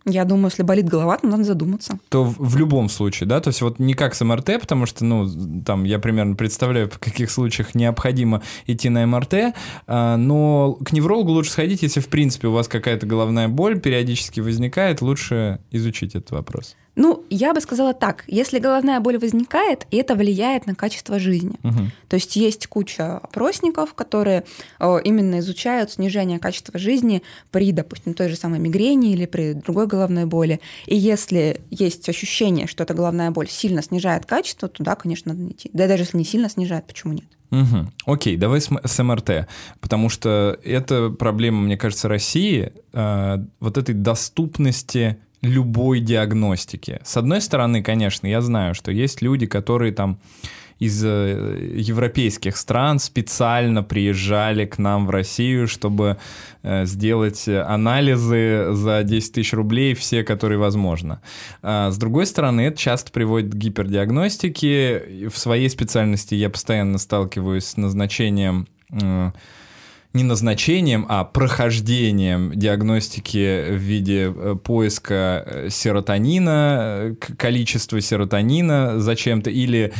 Я думаю, если болит голова, то надо задуматься. То в, в любом случае, да? То есть вот не как с МРТ, потому что, ну, там я примерно представляю, в каких случаях необходимо идти на МРТ, а, но к неврологу лучше сходить, если, в принципе, у вас какая-то головная боль периодически возникает, лучше изучить этот вопрос. Ну, я бы сказала так, если головная боль возникает, и это влияет на качество жизни. Угу. То есть есть куча опросников, которые э, именно изучают снижение качества жизни при, допустим, той же самой мигрени или при другой головной боли. И если есть ощущение, что эта головная боль сильно снижает качество, то да, конечно, надо идти. Да даже если не сильно снижает, почему нет? Угу. Окей, давай с, с МРТ, потому что это проблема, мне кажется, России, э, вот этой доступности любой диагностики. С одной стороны, конечно, я знаю, что есть люди, которые там из э, европейских стран специально приезжали к нам в Россию, чтобы э, сделать анализы за 10 тысяч рублей, все, которые возможно. А с другой стороны, это часто приводит к гипердиагностике. В своей специальности я постоянно сталкиваюсь с назначением э, не назначением, а прохождением диагностики в виде э, поиска э, серотонина, э, количества серотонина зачем-то, или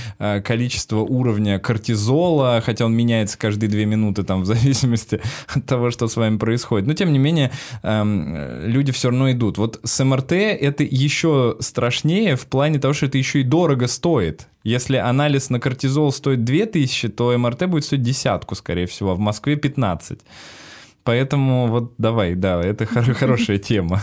количество уровня кортизола, хотя он меняется каждые две минуты там в зависимости от того, что с вами происходит. Но тем не менее, эм, люди все равно идут. Вот с МРТ это еще страшнее в плане того, что это еще и дорого стоит. Если анализ на кортизол стоит 2000, то МРТ будет стоить десятку, скорее всего, а в Москве 15. Поэтому вот давай, да, это хорошая тема.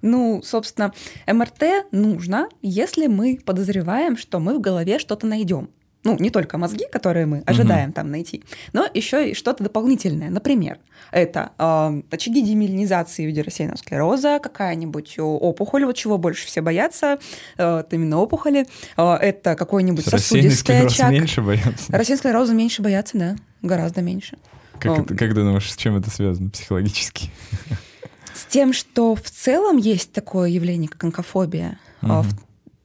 Ну, собственно, МРТ нужно, если мы подозреваем, что мы в голове что-то найдем ну, не только мозги, которые мы ожидаем угу. там найти, но еще и что-то дополнительное. Например, это э, очаги демилинизации в виде рассеянного склероза, какая-нибудь опухоль, вот чего больше все боятся, э, это именно опухоли. Э, это какой-нибудь сосудистый очаг. меньше боятся? Рассеянный склероза меньше боятся, да, гораздо меньше. Как, это, как думаешь, с чем это связано психологически? С тем, что в целом есть такое явление, как онкофобия. Угу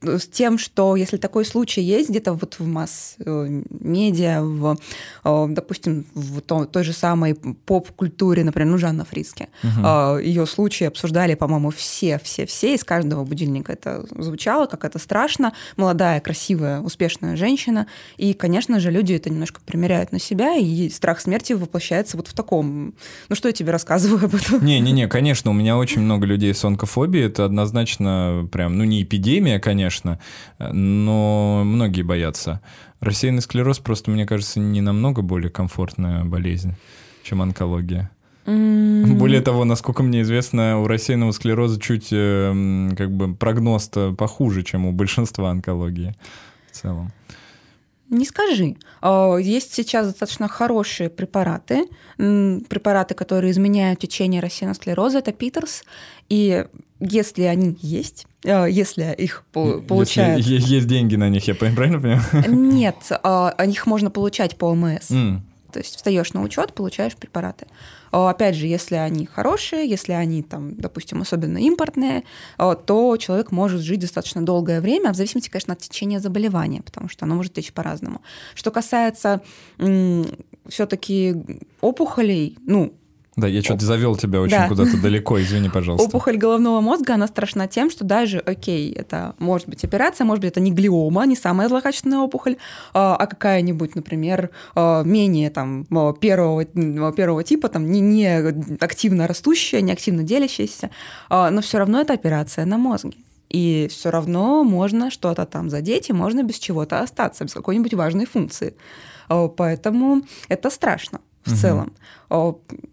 с тем, что если такой случай есть где-то вот в масс-медиа, в, э, допустим, в той же самой поп-культуре, например, ну, Жанна Фриске, угу. ее случаи обсуждали, по-моему, все, все, все, из каждого будильника. Это звучало, как это страшно, молодая, красивая, успешная женщина, и, конечно же, люди это немножко примеряют на себя, и страх смерти воплощается вот в таком, ну, что я тебе рассказываю об этом? Не-не-не, конечно, у меня очень много людей с онкофобией, это однозначно прям, ну, не эпидемия, конечно, конечно, но многие боятся. Рассеянный склероз просто, мне кажется, не намного более комфортная болезнь, чем онкология. Mm-hmm. Более того, насколько мне известно, у рассеянного склероза чуть э, как бы прогноз-то похуже, чем у большинства онкологии в целом. Не скажи. А, есть сейчас достаточно хорошие препараты, препараты, которые изменяют течение рассеянного склероза, это Питерс, и если они есть, э, если их получают... Если есть деньги на них, я правильно понимаю? Нет, а, о них можно получать по ОМС. Mm. То есть встаешь на учет, получаешь препараты. А, опять же, если они хорошие, если они, там, допустим, особенно импортные, а, то человек может жить достаточно долгое время, в зависимости, конечно, от течения заболевания, потому что оно может течь по-разному. Что касается все-таки опухолей, ну, да, я что-то завел тебя очень да. куда-то далеко, извини, пожалуйста. Опухоль головного мозга, она страшна тем, что даже, окей, это может быть операция, может быть, это не глиома, не самая злокачественная опухоль, а, а какая-нибудь, например, а, менее там первого, первого типа, там не, не активно растущая, не активно делящаяся, а, но все равно это операция на мозге. И все равно можно что-то там задеть, и можно без чего-то остаться, без какой-нибудь важной функции. Поэтому это страшно в угу. целом.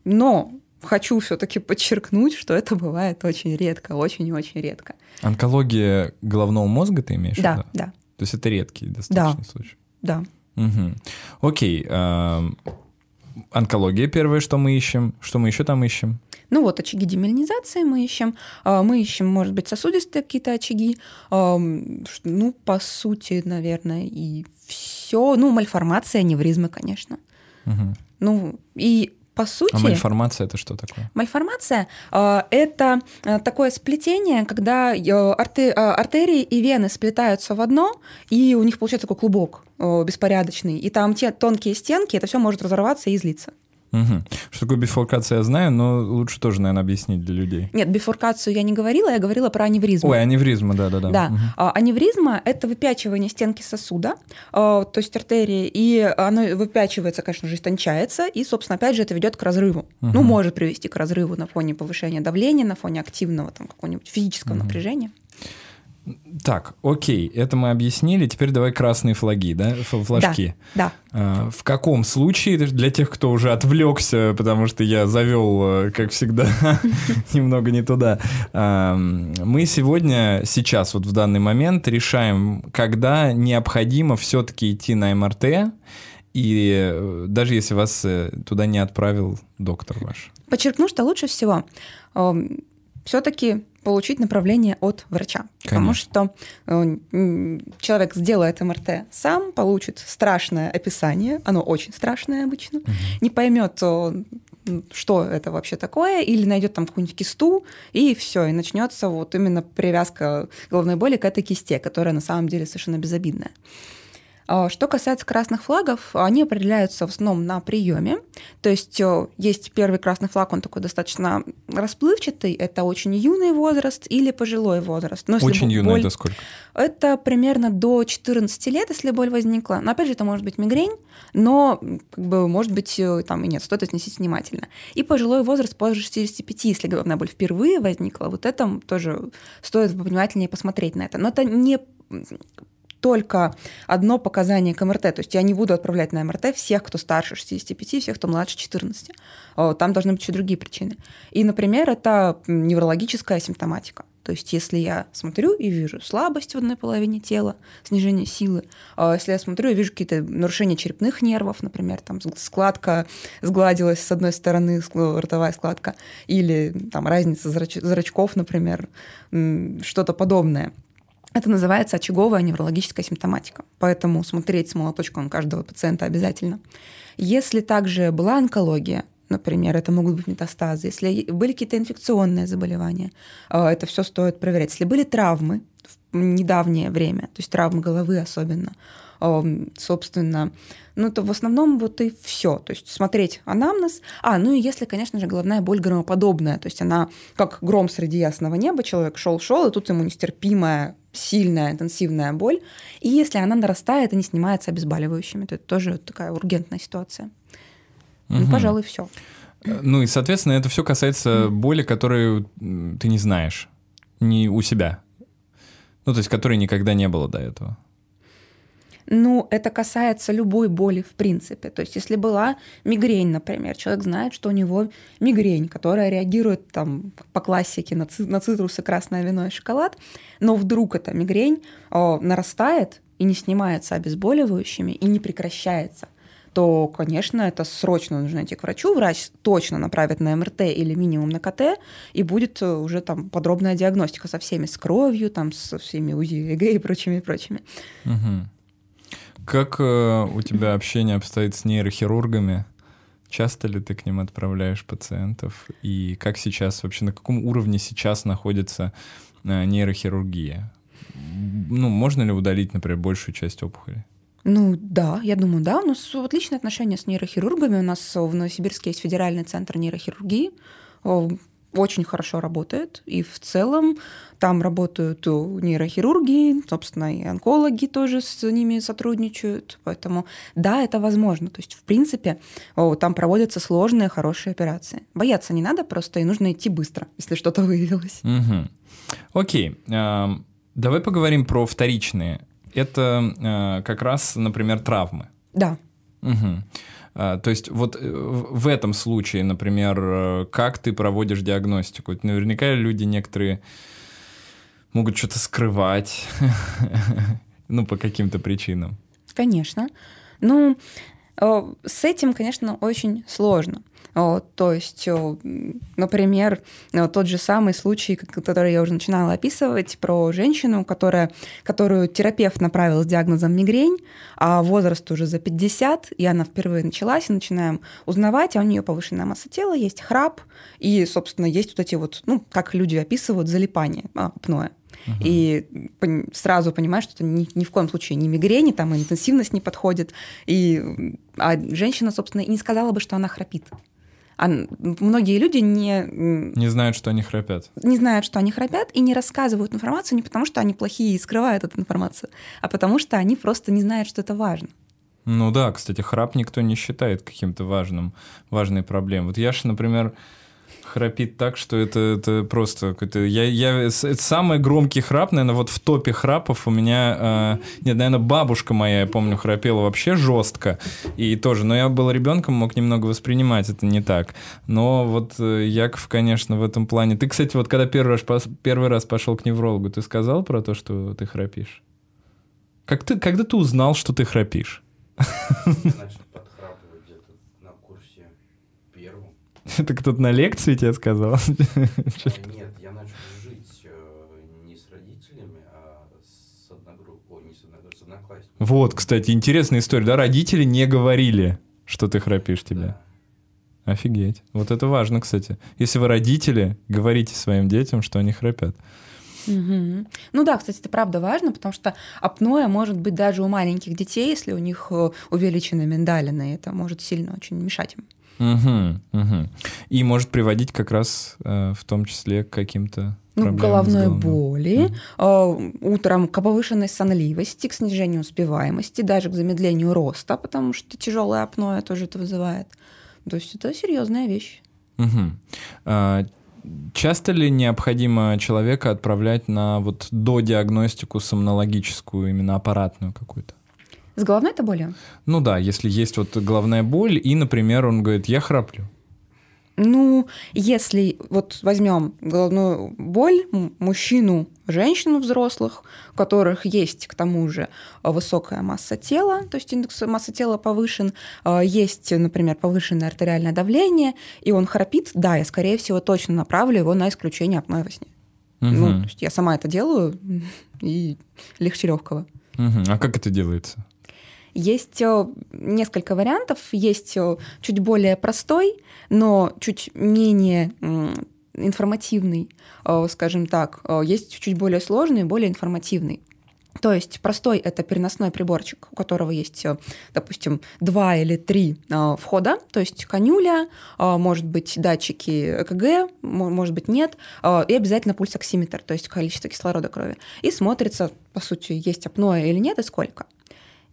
Но хочу все-таки подчеркнуть, что это бывает очень редко, очень и очень редко. Онкология головного мозга ты имеешь да, в виду? Да, То есть это редкий достаточно да, случай? Да. Угу. Окей. Онкология первое, что мы ищем. Что мы еще там ищем? Ну вот очаги демиелинизации мы ищем. А, мы ищем, может быть, сосудистые какие-то очаги. Ну, по сути, наверное, и все. Ну, мальформация, аневризмы, конечно. Угу. Ну, и по сути... А мальформация это что такое? Мальформация э, это э, такое сплетение, когда э, арте, э, артерии и вены сплетаются в одно, и у них получается такой клубок беспорядочный, и там те тонкие стенки, это все может разорваться и излиться. Угу. Что такое бифуркация, я знаю, но лучше тоже, наверное, объяснить для людей. Нет, бифуркацию я не говорила, я говорила про аневризму. Ой, аневризма, да-да-да. Да, угу. аневризма — это выпячивание стенки сосуда, а, то есть артерии, и оно выпячивается, конечно же, истончается, и, собственно, опять же, это ведет к разрыву. Угу. Ну, может привести к разрыву на фоне повышения давления, на фоне активного там какого-нибудь физического угу. напряжения. Так, окей, это мы объяснили. Теперь давай красные флаги, да, флажки. Да. да. А, в каком случае для тех, кто уже отвлекся, потому что я завел, э, как всегда, немного не туда. А, мы сегодня, сейчас, вот в данный момент, решаем, когда необходимо все-таки идти на МРТ, и э, даже если вас э, туда не отправил доктор ваш. Подчеркну, что лучше всего все-таки получить направление от врача. Конечно. Потому что э, человек сделает МРТ сам, получит страшное описание, оно очень страшное обычно, угу. не поймет, что это вообще такое, или найдет там какую-нибудь кисту, и все, и начнется вот именно привязка головной боли к этой кисте, которая на самом деле совершенно безобидная. А, что касается красных флагов, они определяются в основном на приеме. То есть э, есть первый красный флаг, он такой достаточно расплывчатый, это очень юный возраст или пожилой возраст. Но очень боль... юный это сколько? Это примерно до 14 лет, если боль возникла. Но опять же, это может быть мигрень, но как бы, может быть э, там и нет, стоит отнестись внимательно. И пожилой возраст позже 65, если головная боль впервые возникла, вот это тоже стоит внимательнее посмотреть на это. Но это не только одно показание к МРТ. То есть я не буду отправлять на МРТ всех, кто старше 65, всех, кто младше 14. Там должны быть еще другие причины. И, например, это неврологическая симптоматика. То есть если я смотрю и вижу слабость в одной половине тела, снижение силы, а если я смотрю и вижу какие-то нарушения черепных нервов, например, там складка сгладилась с одной стороны, ротовая складка, или там разница зрач- зрачков, например, что-то подобное – это называется очаговая неврологическая симптоматика. Поэтому смотреть с молоточком каждого пациента обязательно. Если также была онкология, например, это могут быть метастазы, если были какие-то инфекционные заболевания, э, это все стоит проверять. Если были травмы в недавнее время, то есть травмы головы особенно, собственно, ну, то в основном вот и все. То есть смотреть анамнез. А, ну и если, конечно же, головная боль громоподобная, то есть она как гром среди ясного неба, человек шел-шел, и тут ему нестерпимая сильная интенсивная боль. И если она нарастает и не снимается обезболивающими, то это тоже такая ургентная ситуация. Угу. Ну, пожалуй, все. Э, ну и, соответственно, это все касается боли, которую ты не знаешь, не у себя. Ну, то есть, которой никогда не было до этого. Ну, это касается любой боли в принципе. То есть, если была мигрень, например, человек знает, что у него мигрень, которая реагирует там по классике на, ци- на цитрусы, красное вино и шоколад, но вдруг эта мигрень о, нарастает и не снимается обезболивающими и не прекращается то, конечно, это срочно нужно идти к врачу. Врач точно направит на МРТ или минимум на КТ, и будет э, уже там подробная диагностика со всеми, с кровью, там, со всеми УЗИ, ЭГ и прочими, прочими. Угу. Как э, у тебя общение обстоит с нейрохирургами? Часто ли ты к ним отправляешь пациентов? И как сейчас, вообще на каком уровне сейчас находится э, нейрохирургия? Ну, можно ли удалить, например, большую часть опухоли? Ну да, я думаю, да. У нас отличные отношения с нейрохирургами. У нас в Новосибирске есть федеральный центр нейрохирургии очень хорошо работает. И в целом там работают нейрохирурги, собственно, и онкологи тоже с ними сотрудничают. Поэтому да, это возможно. То есть, в принципе, там проводятся сложные, хорошие операции. Бояться не надо, просто и нужно идти быстро, если что-то выявилось. Угу. Окей. Давай поговорим про вторичные. Это э, как раз, например, травмы. Да. Угу. А, то есть вот э, в этом случае, например, э, как ты проводишь диагностику? Наверняка люди некоторые могут что-то скрывать, ну, по каким-то причинам. Конечно. Ну, С этим, конечно, очень сложно. То есть, например, тот же самый случай, который я уже начинала описывать, про женщину, которая, которую терапевт направил с диагнозом мигрень, а возраст уже за 50, и она впервые началась, и начинаем узнавать, а у нее повышенная масса тела, есть храп, и, собственно, есть вот эти вот, ну, как люди описывают, залипание, апноэ. Угу. И сразу понимаешь, что это ни, ни в коем случае не мигрень, там интенсивность не подходит. И, а женщина, собственно, и не сказала бы, что она храпит. А многие люди не... Не знают, что они храпят. Не знают, что они храпят, и не рассказывают информацию не потому, что они плохие и скрывают эту информацию, а потому что они просто не знают, что это важно. Ну да, кстати, храп никто не считает каким-то важным, важной проблемой. Вот Яша, например, храпит так, что это, это просто... Это, я, я, это самый громкий храп, наверное, вот в топе храпов у меня... Э, нет, наверное, бабушка моя, я помню, храпела вообще жестко. И тоже, но я был ребенком, мог немного воспринимать это не так. Но вот э, Яков, конечно, в этом плане... Ты, кстати, вот когда первый раз, первый раз пошел к неврологу, ты сказал про то, что ты храпишь? Как ты, когда ты узнал, что ты храпишь? Это кто-то на лекции тебе сказал? Нет, я начал жить э, не с родителями, а с одногруппой, не с одноклассниками. Вот, кстати, интересная история, да? Родители не говорили, что ты храпишь тебе. Да. Офигеть. Вот это важно, кстати. Если вы родители, говорите своим детям, что они храпят. Угу. Ну да, кстати, это правда важно, потому что апноэ может быть даже у маленьких детей, если у них э, увеличены миндалины, это может сильно очень мешать им. Угу, угу. И может приводить как раз э, в том числе к каким-то ну, головной боли, э, утром к повышенной сонливости, к снижению успеваемости, даже к замедлению роста, потому что тяжелое апноэ тоже это вызывает. То есть это серьезная вещь. Угу. А, часто ли необходимо человека отправлять на вот до диагностику сомнологическую, именно аппаратную какую-то? С головной-то болью? Ну да, если есть вот головная боль, и, например, он говорит, я храплю. Ну, если вот возьмем головную боль, мужчину, женщину взрослых, у которых есть к тому же высокая масса тела, то есть индекс массы тела повышен, а, есть, например, повышенное артериальное давление, и он храпит, да, я, скорее всего, точно направлю его на исключение апноэ во сне. Угу. Ну, то есть я сама это делаю, и легче легкого. Угу. А как это делается? Есть э, несколько вариантов. Есть э, чуть более простой, но чуть менее информативный, э, скажем так. Есть чуть более сложный, более информативный. То есть простой — это переносной приборчик, у которого есть, допустим, два или три входа, то есть конюля, может быть, датчики ЭКГ, может быть, нет, и обязательно пульсоксиметр, то есть количество кислорода крови. И смотрится, по сути, есть апноэ или нет, и сколько.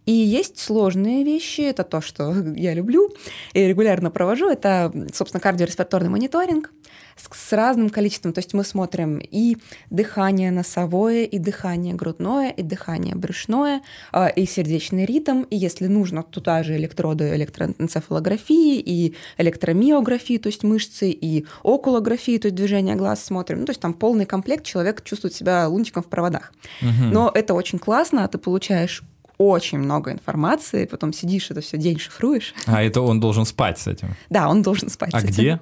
И есть сложные вещи, это то, что я люблю и регулярно провожу, это, собственно, кардиореспираторный мониторинг с, с разным количеством. То есть мы смотрим и дыхание носовое, и дыхание грудное, и дыхание брюшное, а, и сердечный ритм, и если нужно, туда же электроды электроэнцефалографии, и электромиографии, то есть мышцы, и окулографии, то есть движение глаз смотрим. Ну, то есть там полный комплект, человек чувствует себя лунтиком в проводах. Угу. Но это очень классно, ты получаешь очень много информации, потом сидишь это все день шифруешь. А это он должен спать с этим? Да, он должен спать а с этим. где?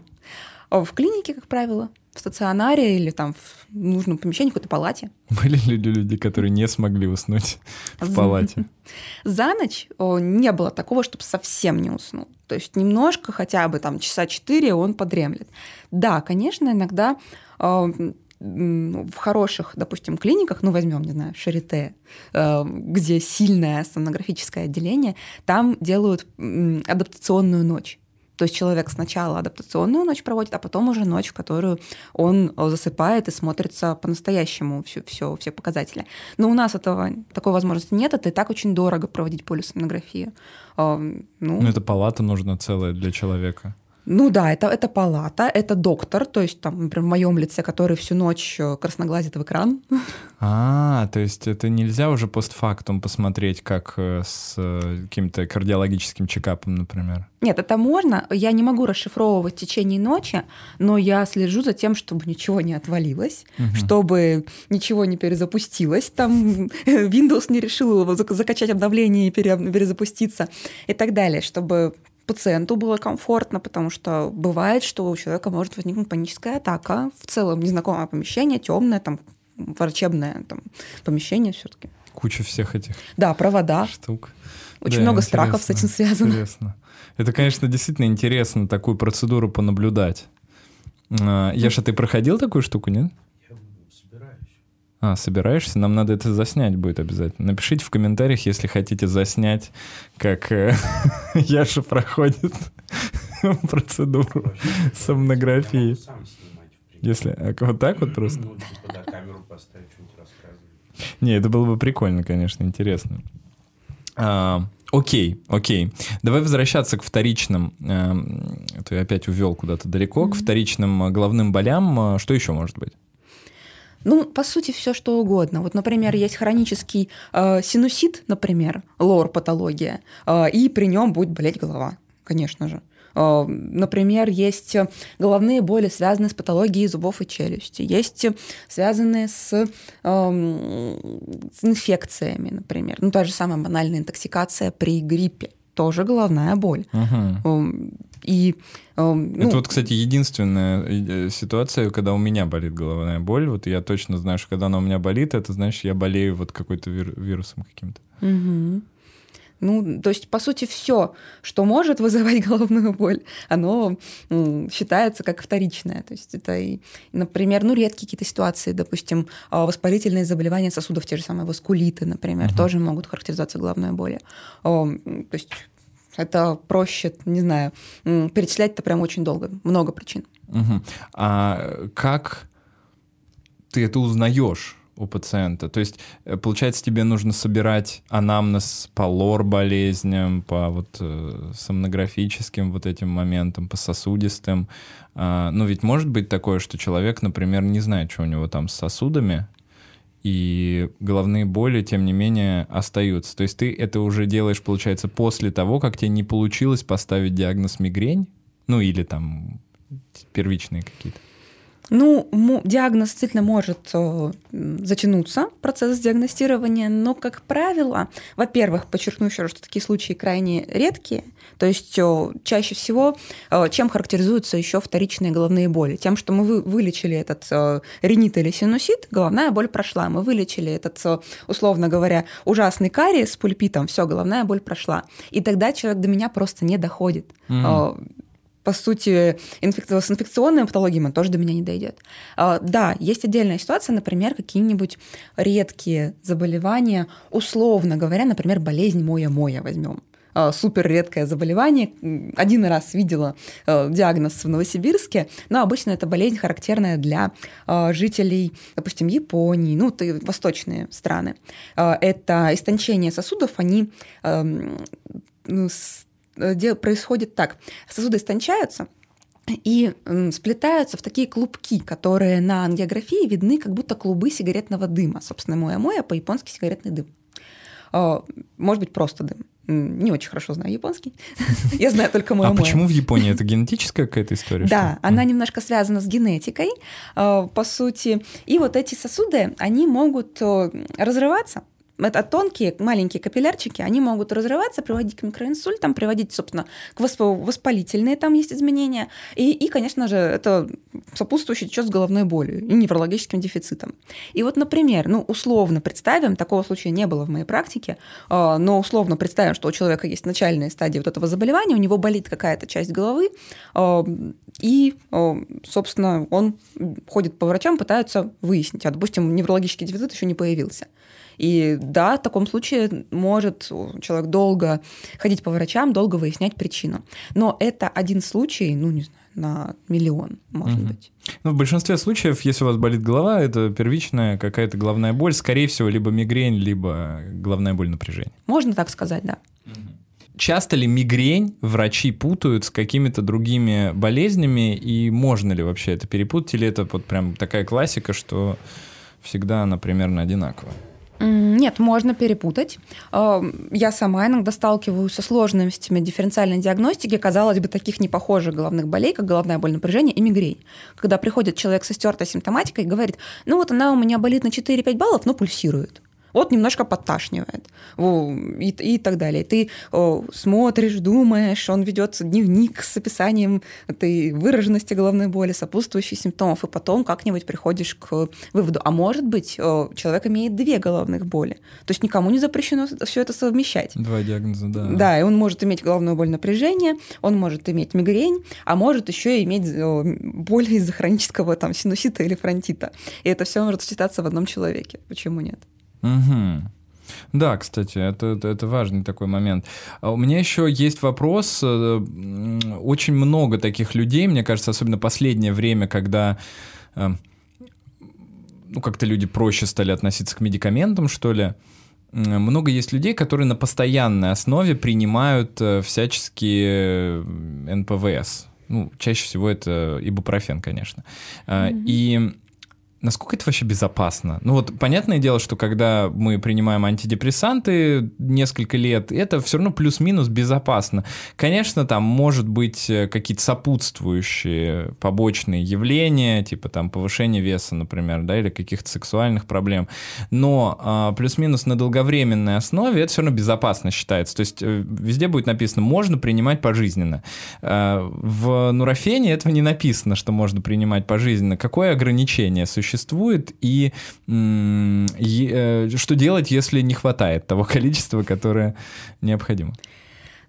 В клинике, как правило, в стационаре или там в нужном помещении, в какой-то палате. Были ли люди, которые не смогли уснуть в палате? За ночь не было такого, чтобы совсем не уснул. То есть немножко, хотя бы там часа четыре он подремлет. Да, конечно, иногда в хороших, допустим, клиниках, ну, возьмем, не знаю, Шарите, э, где сильное сонографическое отделение, там делают адаптационную ночь. То есть человек сначала адаптационную ночь проводит, а потом уже ночь, в которую он засыпает и смотрится по-настоящему все, все, все показатели. Но у нас этого, такой возможности нет, это и так очень дорого проводить полисомнографию. Ну, ну, это палата нужна целая для человека. Ну да, это, это палата, это доктор, то есть там, например, в моем лице, который всю ночь э, красноглазит в экран. А, то есть это нельзя уже постфактум посмотреть, как э, с э, каким-то кардиологическим чекапом, например? Нет, это можно. Я не могу расшифровывать в течение ночи, но я слежу за тем, чтобы ничего не отвалилось, угу. чтобы ничего не перезапустилось, там Windows не решил его закачать обновление и перезапуститься и так далее, чтобы пациенту было комфортно, потому что бывает, что у человека может возникнуть паническая атака в целом, незнакомое помещение, темное, там, врачебное там, помещение все-таки. Куча всех этих да, провода. штук. Очень да, много страхов с этим связано. Интересно. Это, конечно, действительно интересно такую процедуру понаблюдать. А, Яша, ты проходил такую штуку, нет? А, собираешься? Нам надо это заснять будет обязательно. Напишите в комментариях, если хотите заснять, как э, Яша проходит процедуру сомнографии. Если а, вот так вот просто? Ну, типа. Не, это было бы прикольно, конечно, интересно. А, окей, окей. Давай возвращаться к вторичным. Э, ты опять увел куда-то далеко. К вторичным э, головным болям. Э, что еще может быть? Ну, по сути, все что угодно. Вот, например, есть хронический э, синусит, например, лор-патология, э, и при нем будет болеть голова, конечно же. Э, например, есть головные боли, связанные с патологией зубов и челюсти. Есть связанные с, э, с инфекциями, например. Ну, та же самая банальная интоксикация при гриппе. Тоже головная боль. Угу. И, ну, Это вот, кстати, единственная э, ситуация, когда у меня болит головная боль. Вот я точно знаю, что когда она у меня болит, это значит, я болею вот какой-то вир- вирусом каким-то. Угу. Ну, то есть, по сути, все, что может вызывать головную боль, оно считается как вторичное. То есть это, и, например, ну, редкие какие-то ситуации, допустим, а, воспалительные заболевания сосудов, те же самые воскулиты, например, угу. тоже могут характеризоваться головной болью. То есть это проще, не знаю, перечислять-то прям очень долго, много причин. Угу. А как ты это узнаешь? У пациента. То есть, э, получается, тебе нужно собирать анамнез по лор-болезням, по вот э, сомнографическим вот этим моментам, по сосудистым. А, ну, ведь может быть такое, что человек, например, не знает, что у него там с сосудами, и головные боли, тем не менее, остаются. То есть ты это уже делаешь, получается, после того, как тебе не получилось поставить диагноз мигрень, ну или там первичные какие-то. Ну, диагноз действительно может э, затянуться, процесс диагностирования, но, как правило, во-первых, подчеркну еще раз, что такие случаи крайне редкие, то есть э, чаще всего э, чем характеризуются еще вторичные головные боли? Тем, что мы вылечили этот ринит или синусит, головная боль прошла, мы вылечили этот, условно говоря, ужасный кариес с пульпитом, все, головная боль прошла. И тогда человек до меня просто не доходит. Mm-hmm по сути, инфекци... с инфекционными патологиями он тоже до меня не дойдет. А, да, есть отдельная ситуация, например, какие-нибудь редкие заболевания, условно говоря, например, болезнь моя-моя возьмем а, супер редкое заболевание. Один раз видела а, диагноз в Новосибирске, но обычно это болезнь характерная для жителей, допустим, Японии, ну, то восточные страны. Это истончение сосудов, они ну, происходит так. Сосуды истончаются, и сплетаются в такие клубки, которые на ангиографии видны как будто клубы сигаретного дыма. Собственно, моя-моя по-японски сигаретный дым. А, может быть, просто дым. Не очень хорошо знаю японский. Я знаю только мой. А почему в Японии? Это генетическая какая-то история? Да, она немножко связана с генетикой, а, по сути. И вот эти сосуды, они могут разрываться это тонкие, маленькие капиллярчики, они могут разрываться, приводить к микроинсультам, приводить, собственно, к воспалительные там есть изменения. И, и конечно же, это сопутствующий течет с головной болью и неврологическим дефицитом. И вот, например, ну, условно представим, такого случая не было в моей практике, а, но условно представим, что у человека есть начальная стадия вот этого заболевания, у него болит какая-то часть головы, а, и, а, собственно, он ходит по врачам, пытаются выяснить, а, допустим, неврологический дефицит еще не появился. И да, в таком случае может человек долго ходить по врачам, долго выяснять причину. Но это один случай, ну, не знаю, на миллион, может угу. быть. Ну, в большинстве случаев, если у вас болит голова, это первичная какая-то головная боль, скорее всего, либо мигрень, либо головная боль напряжения. Можно так сказать, да. часто ли мигрень врачи путают с какими-то другими болезнями, и можно ли вообще это перепутать, или это вот прям такая классика, что всегда она примерно одинаковая? Нет, можно перепутать. Э, я сама иногда сталкиваюсь со сложностями дифференциальной диагностики, казалось бы, таких непохожих головных болей, как головная боль напряжения и мигрень. Когда приходит человек со стертой симптоматикой и говорит, ну вот она у меня болит на 4-5 баллов, но пульсирует вот немножко подташнивает и, и так далее. Ты о, смотришь, думаешь, он ведет дневник с описанием этой выраженности головной боли, сопутствующих симптомов, и потом как-нибудь приходишь к выводу. А может быть, о, человек имеет две головных боли. То есть никому не запрещено все это совмещать. Два диагноза, да. Да, и он может иметь головную боль напряжения, он может иметь мигрень, а может еще иметь о, боль из-за хронического там, синусита или фронтита. И это все может сочетаться в одном человеке. Почему нет? Угу. Да, кстати, это, это, важный такой момент. А у меня еще есть вопрос. Э, очень много таких людей, мне кажется, особенно последнее время, когда э, ну, как-то люди проще стали относиться к медикаментам, что ли. Много есть людей, которые на постоянной основе принимают э, всяческие НПВС. Ну, чаще всего это ибупрофен, конечно. Mm-hmm. И Насколько это вообще безопасно? Ну вот понятное дело, что когда мы принимаем антидепрессанты несколько лет, это все равно плюс-минус безопасно. Конечно, там может быть э, какие-то сопутствующие побочные явления, типа там повышение веса, например, да, или каких-то сексуальных проблем. Но а, плюс-минус на долговременной основе это все равно безопасно считается. То есть э, везде будет написано, можно принимать пожизненно. А, в нурофене этого не написано, что можно принимать пожизненно. Какое ограничение существует? Существует и, э, что делать, если не хватает того количества, которое необходимо?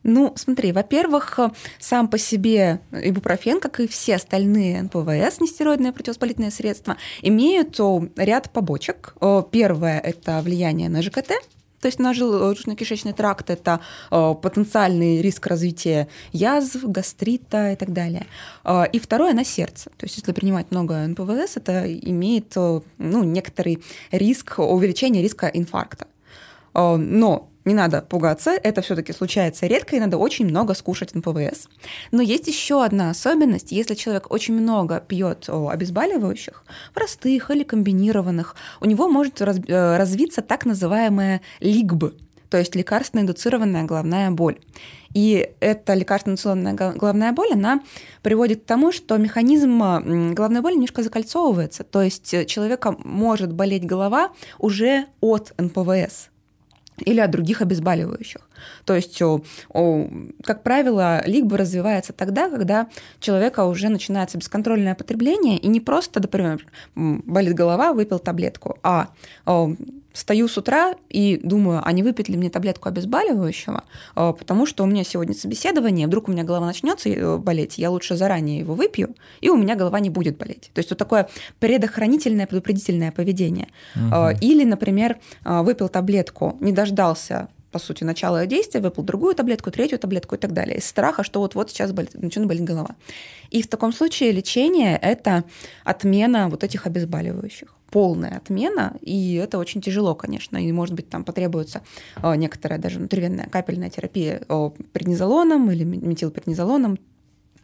Ну, смотри, во-первых, сам по себе ибупрофен, как и все остальные НПВС, нестероидные противовоспалительные средства, имеют ряд побочек. Первое – это влияние на ЖКТ, то есть наш желудочно-кишечный тракт – это э, потенциальный риск развития язв, гастрита и так далее. Э, и второе – на сердце. То есть если принимать много НПВС, это имеет э, ну, некоторый риск, увеличение риска инфаркта. Э, но не надо пугаться, это все-таки случается редко, и надо очень много скушать НПВС. Но есть еще одна особенность. Если человек очень много пьет обезболивающих, простых или комбинированных, у него может раз, э, развиться так называемая ЛИГБ, то есть лекарственно-индуцированная головная боль. И эта лекарственно-индуцированная головная боль, она приводит к тому, что механизм головной боли немножко закольцовывается. То есть человека может болеть голова уже от НПВС или от других обезболивающих. То есть, как правило, лигба развивается тогда, когда человека уже начинается бесконтрольное потребление, и не просто, например, болит голова, выпил таблетку, а встаю с утра и думаю, а не выпить ли мне таблетку обезболивающего, потому что у меня сегодня собеседование, вдруг у меня голова начнется э, болеть, я лучше заранее его выпью, и у меня голова не будет болеть. То есть вот такое предохранительное, предупредительное поведение. Угу. Или, например, выпил таблетку, не дождался по сути, начало действия, выпил другую таблетку, третью таблетку и так далее. Из страха, что вот-вот сейчас болит, начнет болеть голова. И в таком случае лечение – это отмена вот этих обезболивающих полная отмена, и это очень тяжело, конечно, и, может быть, там потребуется э, некоторая даже внутривенная капельная терапия э, преднизолоном или метилпреднизолоном,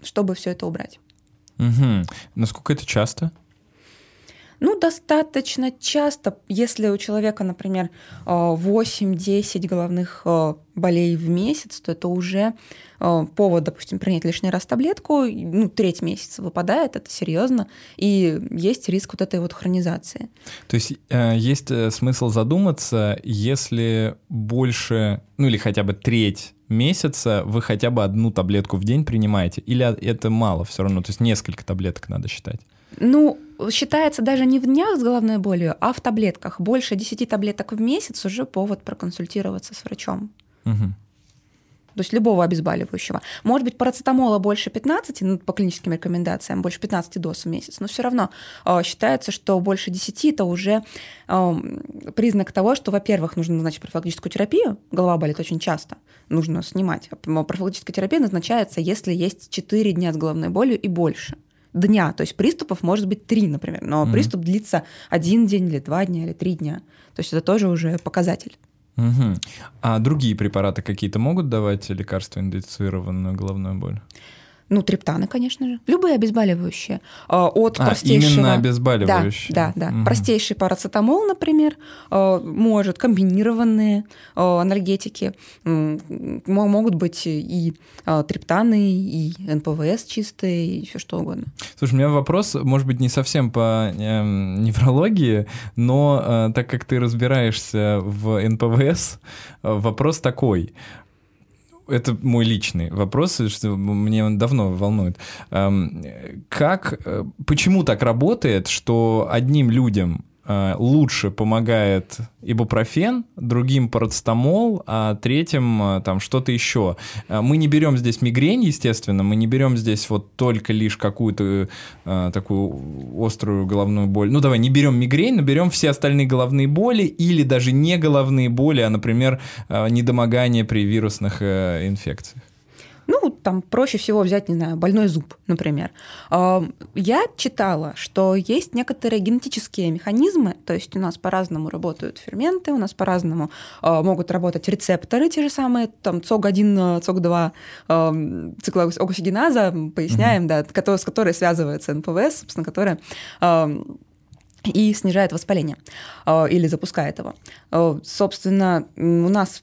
чтобы все это убрать. Угу. Насколько это часто? Ну, достаточно часто, если у человека, например, 8-10 э, головных э, болей в месяц, то это уже э, повод, допустим, принять лишний раз таблетку, ну, треть месяца выпадает, это серьезно, и есть риск вот этой вот хронизации. То есть есть смысл задуматься, если больше, ну или хотя бы треть месяца вы хотя бы одну таблетку в день принимаете, или это мало все равно, то есть несколько таблеток надо считать? Ну, считается даже не в днях с головной болью, а в таблетках. Больше 10 таблеток в месяц уже повод проконсультироваться с врачом. Угу. То есть любого обезболивающего. Может быть, парацетамола больше 15, ну, по клиническим рекомендациям, больше 15 доз в месяц, но все равно э, считается, что больше 10 это уже э, признак того, что, во-первых, нужно назначить профилактическую терапию, голова болит очень часто, нужно снимать. Профилактическая терапия назначается, если есть 4 дня с головной болью и больше дня. То есть приступов может быть три, например, но mm-hmm. приступ длится один день или два дня или три дня. То есть это тоже уже показатель. Угу. А другие препараты какие-то могут давать лекарства, индицированную головную боль? Ну, триптаны, конечно же. Любые обезболивающие. А, от а, простейшего... именно обезболивающие. Да, да, да. Угу. Простейший парацетамол, например, а, может, комбинированные а, анальгетики. Могут быть и триптаны, и НПВС чистые, и все что угодно. Слушай, у меня вопрос, может быть, не совсем по э, неврологии, но э, так как ты разбираешься в НПВС, э, вопрос такой это мой личный вопрос, что мне он давно волнует. Как, э, почему так работает, что одним людям лучше помогает ибупрофен, другим парацетамол, а третьим э, там что-то еще. Э, мы не берем здесь мигрень, естественно, мы не берем здесь вот только лишь какую-то э, такую острую головную боль. Ну давай, не берем мигрень, но берем все остальные головные боли или даже не головные боли, а, например, э, недомогание при вирусных э, инфекциях. Ну, там проще всего взять, не знаю, больной зуб, например. А, я читала, что есть некоторые генетические механизмы, то есть у нас по-разному работают ферменты, у нас по-разному а, могут работать рецепторы, те же самые, там, ЦОГ-1, ЦОГ-2, циклооксигеназа, поясняем, mm-hmm. да, с которой связывается НПВС, собственно, которая и снижает воспаление или запускает его. Собственно, у нас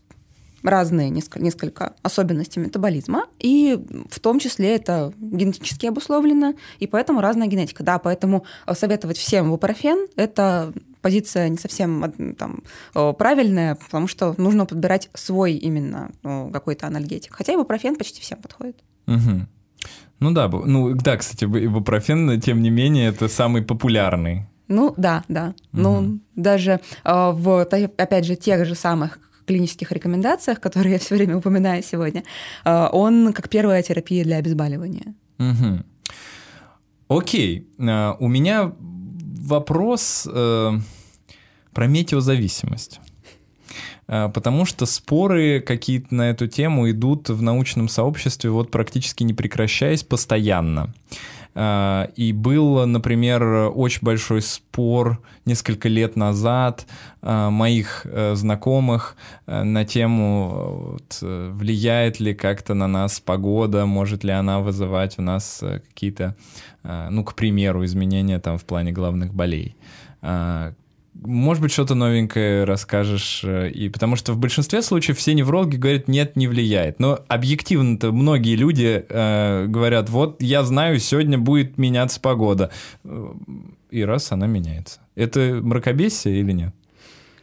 разные несколько, особенности метаболизма, и в том числе это генетически обусловлено, и поэтому разная генетика. Да, поэтому советовать всем бупрофен – это позиция не совсем там, правильная, потому что нужно подбирать свой именно какой-то анальгетик. Хотя ибупрофен почти всем подходит. Угу. Ну да, ну да, кстати, ибупрофен, тем не менее, это самый популярный. Ну да, да. Угу. Ну даже э, в, опять же, тех же самых клинических рекомендациях, которые я все время упоминаю сегодня, э, он как первая терапия для обезболивания. Угу. Окей, э, у меня вопрос э, про метеозависимость. Потому что споры какие-то на эту тему идут в научном сообществе вот практически не прекращаясь постоянно. А, и был, например, очень большой спор несколько лет назад а, моих э, знакомых э, на тему, влияет ли как-то на нас погода, может ли она вызывать у нас э, какие-то, ну, к примеру, изменения там в плане главных болей может быть, что-то новенькое расскажешь. Э, и потому что в большинстве случаев все неврологи говорят, нет, не влияет. Но объективно-то многие люди э, говорят, вот я знаю, сегодня будет меняться погода. Э, и раз она меняется. Это мракобесие или нет?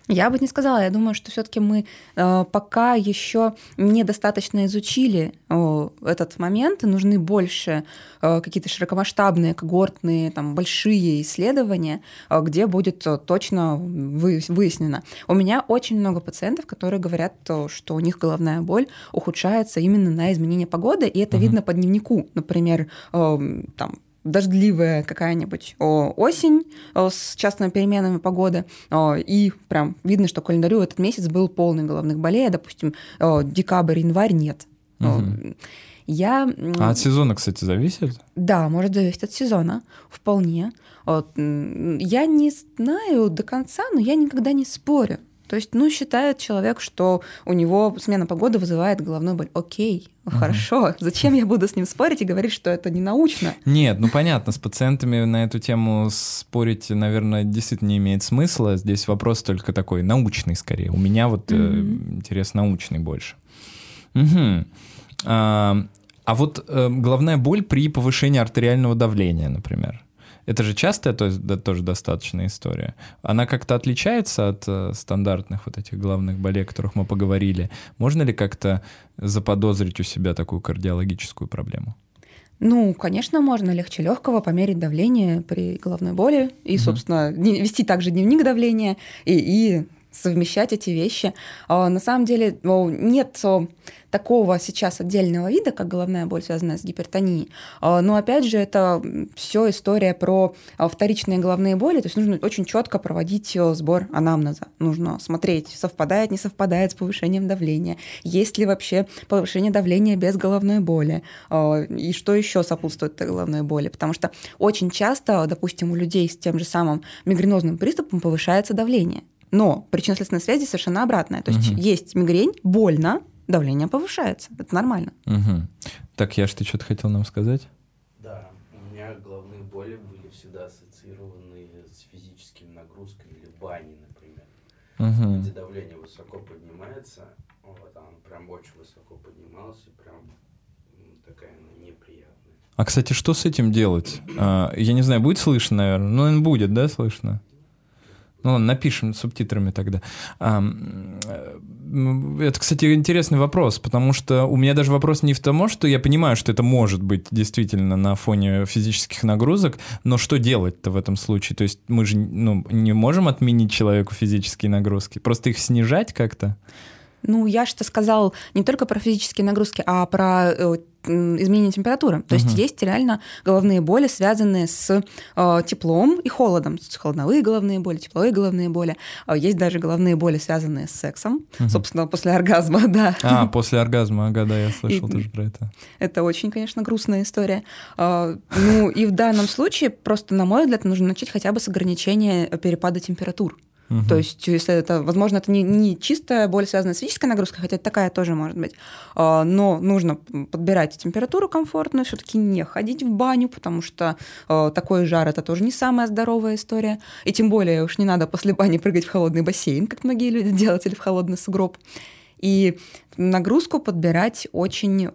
Я бы не сказала. Я думаю, что все-таки мы э, пока еще недостаточно изучили этот момент, и нужны больше э, какие-то широкомасштабные, когортные, там, большие исследования, э, где будет точно вы, выяснено. У меня очень много пациентов, которые говорят, то, что у них головная боль ухудшается именно на изменение погоды, и это угу. видно по дневнику. Например, там, дождливая какая-нибудь осень с частными переменами погоды, и прям видно, что календарю этот месяц был полный головных болей, а, допустим, декабрь, январь нет. Угу. Я... А от сезона, кстати, зависит? Да, может зависеть от сезона, вполне. Я не знаю до конца, но я никогда не спорю. То есть, ну, считает человек, что у него смена погоды вызывает головную боль. Окей, угу. хорошо. Зачем я буду с ним спорить и говорить, что это не научно? Нет, ну понятно, с пациентами на эту тему спорить, наверное, действительно не имеет смысла. Здесь вопрос только такой научный скорее. У меня вот угу. э, интерес научный больше. Угу. А, а вот э, головная боль при повышении артериального давления, например. Это же частая то есть, да, тоже достаточная история. Она как-то отличается от э, стандартных вот этих главных болей, о которых мы поговорили. Можно ли как-то заподозрить у себя такую кардиологическую проблему? Ну, конечно, можно легче легкого померить давление при головной боли и, угу. собственно, вести также дневник давления и, и совмещать эти вещи. А, на самом деле нет такого сейчас отдельного вида, как головная боль, связанная с гипертонией. А, но опять же, это все история про а, вторичные головные боли. То есть нужно очень четко проводить э, сбор анамнеза. Нужно смотреть, совпадает, не совпадает с повышением давления. Есть ли вообще повышение давления без головной боли? И что еще сопутствует этой головной боли? Потому что очень часто, допустим, у людей с тем же самым мигренозным приступом повышается давление. Но причинно-следственная связь здесь совершенно обратная. То есть Мгм. есть мигрень, больно, давление повышается. Это нормально. Мгм. Так, я что что-то хотел нам сказать? Да, у меня головные боли были всегда ассоциированы с физическими нагрузками или в бане, например. Мгм. Где давление высоко поднимается, вот, а оно прям очень высоко поднималось, и прям такая она неприятная. А, кстати, что с этим делать? А, я не знаю, будет слышно, наверное? Ну, наверное, будет, да, слышно? Ну ладно, напишем субтитрами тогда. Э, это, кстати, интересный вопрос, потому что у меня даже вопрос не в том, что я понимаю, что это может быть действительно на фоне физических нагрузок, но что делать-то в этом случае? То есть мы же ну, не можем отменить человеку физические нагрузки, просто их снижать как-то? Ну, я что сказал не только про физические нагрузки, а про э, изменение температуры. То есть Мгм. есть реально головные боли, связанные с э, теплом и холодом. Есть холодновые головные боли, тепловые головные боли. А Есть даже головные боли, связанные с сексом. Мгм. Собственно, после оргазма, да. А, после оргазма, ага, да, я слышал И- тоже про это. Это очень, конечно, грустная история. А, Ну, и в данном случае просто, на мой взгляд, нужно начать хотя бы с ограничения перепада температур. Мгм. То есть, если это, возможно, это не, не чистая боль, связанная с физической нагрузкой, хотя такая тоже может быть, А, но нужно подбирать температуру комфортную, все-таки не ходить в баню, потому что а, такой жар это тоже не самая здоровая история. И тем более уж не надо после бани прыгать в холодный бассейн, как многие люди делают, или в холодный сугроб. И нагрузку подбирать очень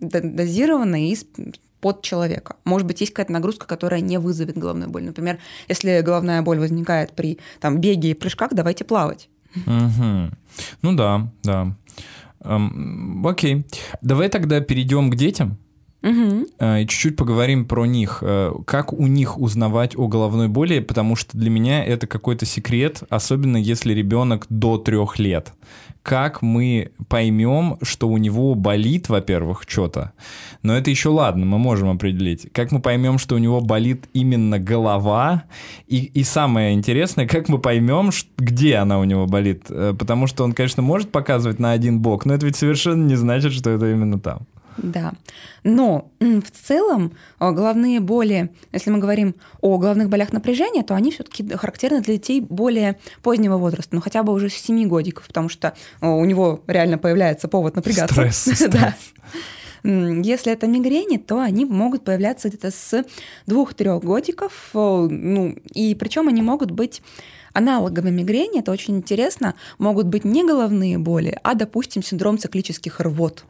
дозированно и под человека. Может быть, есть какая-то нагрузка, которая не вызовет головную боль. Например, если головная боль возникает при там, беге и прыжках, давайте плавать. Мгм. Ну да, да. Эм, окей. Давай тогда перейдем к детям Э, и чуть-чуть поговорим про них. Э, Как у них узнавать о головной боли, потому что для меня это какой-то секрет, особенно если ребенок до трех лет. Как мы поймем, что у него болит, во-первых, что-то, но это еще ладно, мы можем определить. Как мы поймем, что у него болит именно голова, и, и самое интересное, как мы поймем, где она у него болит, Э, потому что он, конечно, может показывать на один бок, но это ведь совершенно не значит, что это именно там. Да. Но в целом э, головные боли, если мы говорим о головных болях напряжения, то они все-таки характерны для детей более позднего возраста, ну хотя бы уже с 7 годиков, потому что э, у него реально появляется повод напрягаться. Стресс, Да. стресс. М, Если это мигрени, то они могут появляться где-то с двух-трех годиков. э, Ну, и причем они могут быть аналогами мигрени, это очень интересно, могут быть не головные боли, а, допустим, синдром циклических рвот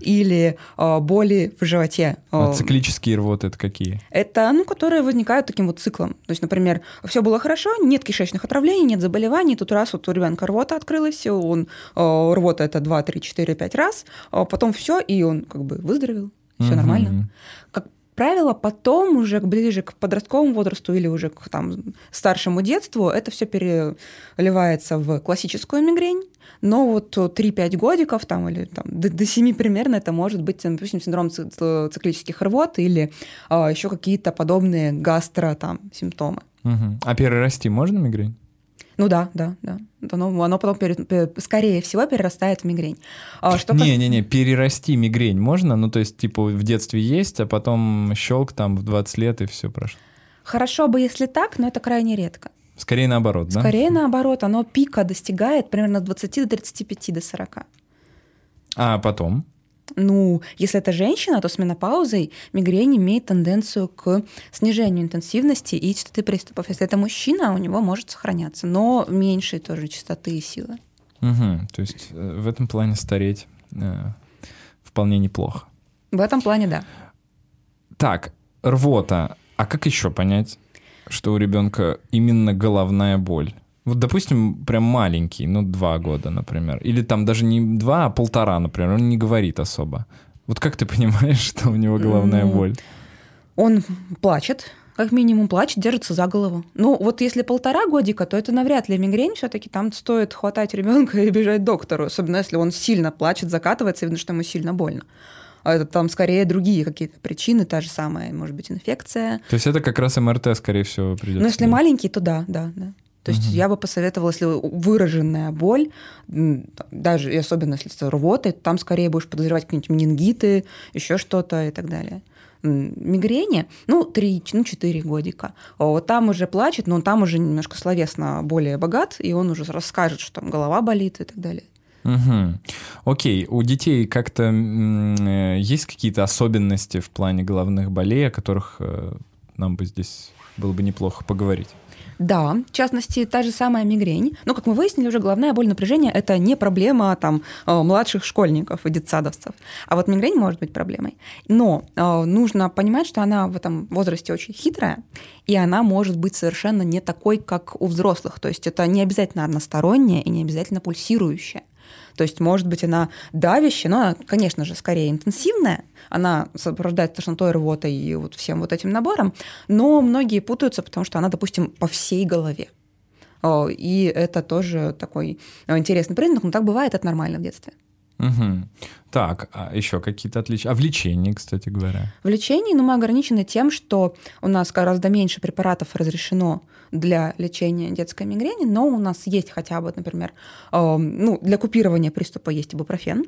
Или э, боли в животе. А циклические рвоты это какие? Это, ну, которые возникают таким вот циклом. То есть, например, все было хорошо, нет кишечных отравлений, нет заболеваний, тут раз вот у ребенка рвота открылась, он э, рвота это 2, 3, 4, 5 раз, а потом все, и он как бы выздоровел, все Мгм. нормально. Как правило, потом уже ближе к подростковому возрасту или уже к там, старшему детству это все переливается в классическую мигрень. Но вот 3-5 годиков там, или там, до, до 7 примерно это может быть, допустим, синдром ци- ци- циклических рвот или еще какие-то подобные гастро там, симптомы. Мгм. А перерасти можно мигрень? Ну да, да, да. Оно, оно потом, пере- пе- скорее всего, перерастает в мигрень. А что кас- Не-не-не, перерасти мигрень можно? Ну, то есть, типа, в детстве есть, а потом щелк там в 20 лет и все прошло. Хорошо бы, если так, но это крайне редко. Скорее наоборот, да? Скорее наоборот, оно пика достигает примерно с 20 до 35 до 40. А потом? Ну, если это женщина, то с менопаузой мигрень имеет тенденцию к снижению интенсивности и частоты приступов. Если это мужчина, у него может сохраняться, но меньшей тоже частоты и силы. Мгм. То есть э, в этом плане стареть э, вполне неплохо. В этом плане да. Так, рвота. А как еще понять, что у ребенка именно головная боль? Вот, допустим, прям маленький, ну, два года, например. Или там даже не два, а полтора, например. Он не говорит особо. Вот как ты понимаешь, что у него головная Ну, боль? Он плачет, как минимум плачет, держится за голову. Ну, вот если полтора годика, то это навряд ли мигрень, все-таки там стоит хватать ребенка и бежать к доктору, особенно если он сильно плачет, закатывается, видно, что ему сильно больно. А это там скорее другие какие-то причины, та же самая, может быть, инфекция. То есть это как раз МРТ, скорее всего, придется. Но если делать. маленький, то да, да, да. То есть Мгм. я бы посоветовала, если выраженная боль, даже и особенно если это рвота, то там скорее будешь подозревать какие-нибудь менингиты, еще что-то и так далее. мигрени, ну, 3, ну, 4 годика. Вот там уже плачет, но там уже немножко словесно более богат, и он уже расскажет, что там голова болит и так далее. Угу. Окей, у детей как-то э, есть какие-то особенности в плане головных болей, о которых э, нам бы здесь было бы неплохо поговорить? Да, в частности, та же самая мигрень. Но, как мы выяснили, уже головная боль напряжения – это не проблема там, э, младших школьников и детсадовцев. А вот мигрень может быть проблемой. Но э, нужно понимать, что она в этом возрасте очень хитрая, и она может быть совершенно не такой, как у взрослых. То есть это не обязательно односторонняя и не обязательно пульсирующая. То есть, может быть, она давящая, но она, конечно же, скорее интенсивная, она сопровождается тошнотой, рвотой и вот всем вот этим набором, но многие путаются, потому что она, допустим, по всей голове. И это тоже такой интересный признак, но так бывает, это нормально в детстве. Угу. Так, а еще какие-то отличия? А в лечении, кстати говоря? В лечении ну, мы ограничены тем, что у нас гораздо меньше препаратов разрешено для лечения детской мигрени, но у нас есть хотя бы, например, э, ну, для купирования приступа есть ибупрофен.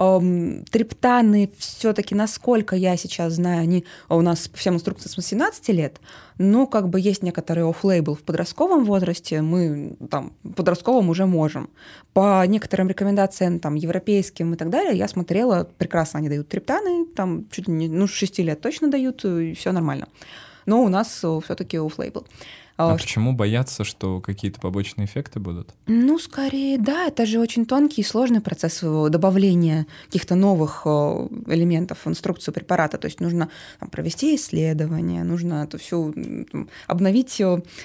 Эм, триптаны все-таки, насколько я сейчас знаю, они у нас всем инструкциям с 18 лет, но как бы есть некоторые off-label в подростковом возрасте, мы там подростковом уже можем. По некоторым рекомендациям там европейским и так далее, я смотрела, прекрасно они дают триптаны, там чуть не, ну, 6 лет точно дают, и все нормально. Но у нас все-таки off-label. А, а почему бояться, что какие-то побочные эффекты будут? Ну, скорее, да, это же очень тонкий и сложный процесс добавления каких-то новых элементов в инструкцию препарата. То есть нужно там, провести исследование, нужно это все там, обновить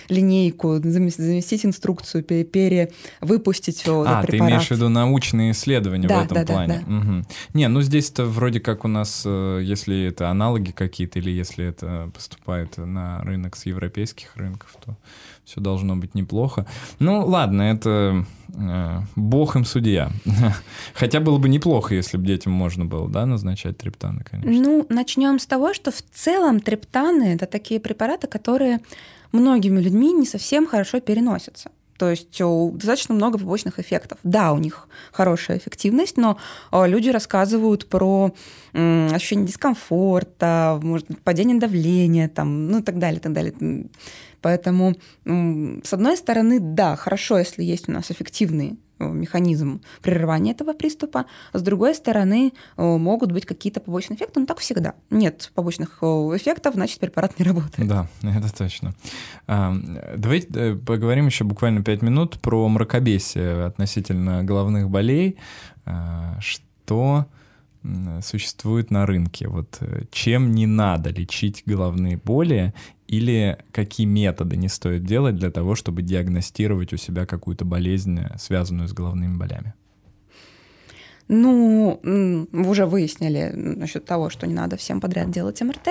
линейку, заместить инструкцию, перевыпустить а, препарат. ты имеешь в виду научные исследования да, в этом да, плане? Да, да. Угу. Не, ну здесь-то вроде как у нас, э, если это аналоги какие-то или если это поступает на рынок с европейских рынков, что все должно быть неплохо. Ну, ладно, это э, бог им судья. Хотя было бы неплохо, если бы детям можно было, да, назначать триптаны, конечно. Ну, начнем с того, что в целом триптаны это такие препараты, которые многими людьми не совсем хорошо переносятся. То есть достаточно много побочных эффектов. Да, у них хорошая эффективность, но люди рассказывают про ощущение дискомфорта, может, падение давления, там, ну и так далее, так далее. Поэтому, с одной стороны, да, хорошо, если есть у нас эффективный э, механизм прерывания этого приступа. С другой стороны, э, могут быть какие-то побочные эффекты, но так всегда. Нет побочных э, эффектов, значит, препарат не работает. Да, это точно. Давайте поговорим еще буквально пять минут про мракобесие относительно головных болей. Что существует на рынке? Вот чем не надо лечить головные боли или какие методы не стоит делать для того, чтобы диагностировать у себя какую-то болезнь, связанную с головными болями? Ну, уже выяснили насчет того, что не надо всем подряд делать МРТ.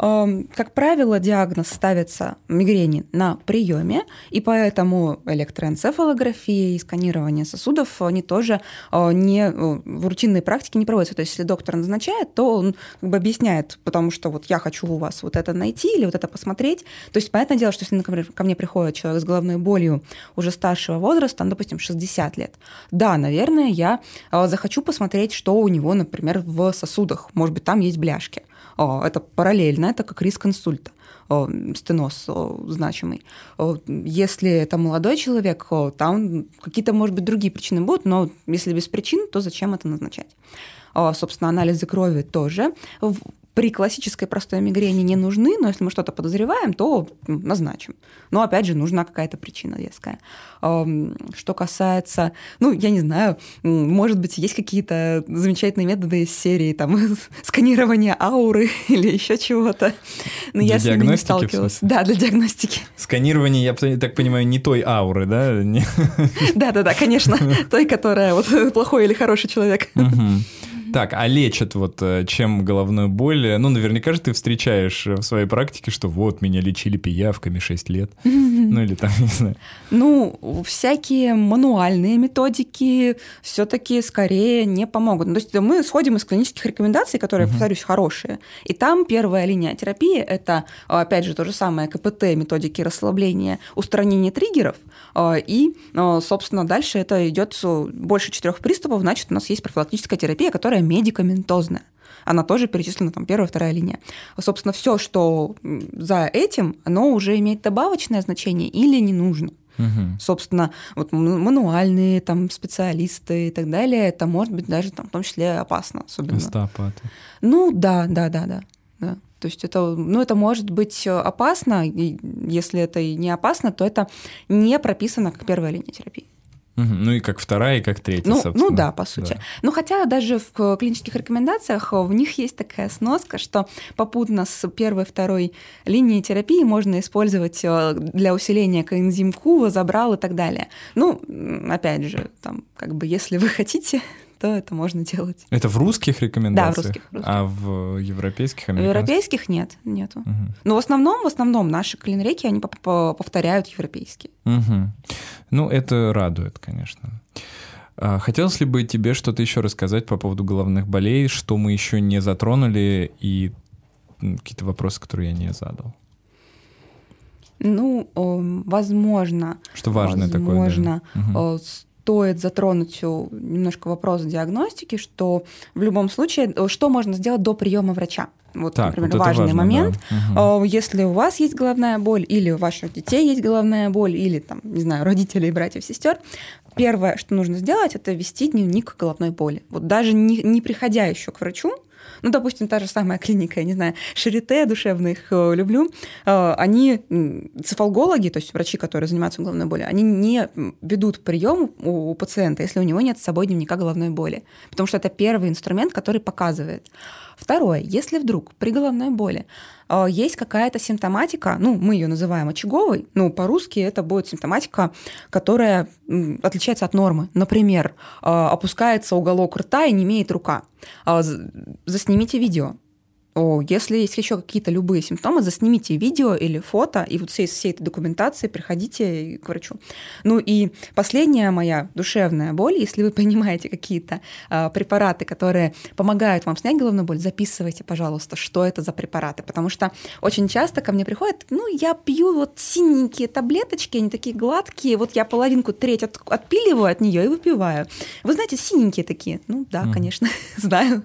Эм, как правило, диагноз ставится мигрени на приеме, и поэтому электроэнцефалография и сканирование сосудов, они тоже э, не, э, в рутинной практике не проводятся. То есть, если доктор назначает, то он как бы объясняет, потому что вот я хочу у вас вот это найти или вот это посмотреть. То есть, понятное дело, что если, например, ко мне приходит человек с головной болью уже старшего возраста, ну, допустим, 60 лет, да, наверное, я э, захочу посмотреть, что у него, например, в сосудах. Может быть, там есть бляшки. Это параллельно, это как риск инсульта стеноз значимый. Если это молодой человек, там какие-то, может быть, другие причины будут, но если без причин, то зачем это назначать? Собственно, анализы крови тоже при классической простой мигрени не нужны, но если мы что-то подозреваем, то назначим. Но опять же, нужна какая-то причина веская. Что касается, ну, я не знаю, может быть, есть какие-то замечательные методы из серии там сканирования ауры или еще чего-то. Но для я ними не сталкивалась. Да, для диагностики. Сканирование, я так понимаю, не той ауры, да? Да-да-да, конечно, той, которая вот плохой или хороший человек. Так, а лечат вот э, чем головную боль? Ну, наверняка же ты встречаешь в своей практике, что вот, меня лечили пиявками 6 лет. Ну, или там, не знаю. Ну, всякие мануальные методики все-таки скорее не помогут. Ну, то есть мы сходим из клинических рекомендаций, которые, повторюсь, хорошие. И там первая линия терапии – это, опять же, то же самое КПТ, методики расслабления, устранения триггеров. А, и, а, собственно, дальше это идет больше четырех приступов, значит, у нас есть профилактическая терапия, которая медикаментозная. она тоже перечислена там первая, вторая линия. Собственно, все, что за этим, оно уже имеет добавочное значение или не нужно. Угу. Собственно, вот мануальные там специалисты и так далее, это может быть даже там, в том числе опасно, особенно. Остеопаты. Ну да, да, да, да. да. То есть это, ну, это может быть опасно, и если это и не опасно, то это не прописано как первая линия терапии. Ну и как вторая, и как третья, ну, собственно. Ну да, по сути. Да. Ну хотя даже в клинических рекомендациях в них есть такая сноска, что попутно с первой второй линией терапии можно использовать э, для усиления коэнзим Q, забрал и так далее. Ну, опять же, там, как бы, если вы хотите, то это можно делать. Это в русских рекомендациях? Да, в русских. В русских. А в европейских, американских? В европейских нет, нету. Угу. Но в основном, в основном наши клинреки, они повторяют европейские. Угу. Ну, это радует, конечно. А хотелось ли бы тебе что-то еще рассказать по поводу головных болей, что мы еще не затронули, и какие-то вопросы, которые я не задал? Ну, возможно. Что важное возможно, такое? Да стоит затронуть немножко вопрос диагностики, что в любом случае, что можно сделать до приема врача. Вот, так, например, вот важный важно, момент. Да. Угу. Если у вас есть головная боль, или у ваших детей есть головная боль, или там, не знаю, родителей, братьев, сестер, первое, что нужно сделать, это вести дневник головной боли. Вот даже не, не приходя еще к врачу, ну, допустим, та же самая клиника, я не знаю, Шарите, душевно их э, люблю, э, они, цефалгологи, то есть врачи, которые занимаются головной болью, они не ведут прием у пациента, если у него нет с собой дневника головной боли, потому что это первый инструмент, который показывает. Второе, если вдруг при головной боли э, есть какая-то симптоматика, ну, мы ее называем очаговой, ну, по-русски это будет симптоматика, которая отличается от нормы. Например, опускается уголок рта и не имеет рука. А, заснимите видео. О, если есть еще какие-то любые симптомы, заснимите видео или фото, и вот всей, всей этой документации приходите к врачу. Ну и последняя моя душевная боль, если вы понимаете какие-то э, препараты, которые помогают вам снять головную боль, записывайте, пожалуйста, что это за препараты, потому что очень часто ко мне приходят, ну, я пью вот синенькие таблеточки, они такие гладкие, вот я половинку, треть от, отпиливаю от нее и выпиваю. Вы знаете, синенькие такие? Ну да, mm. конечно, знаю.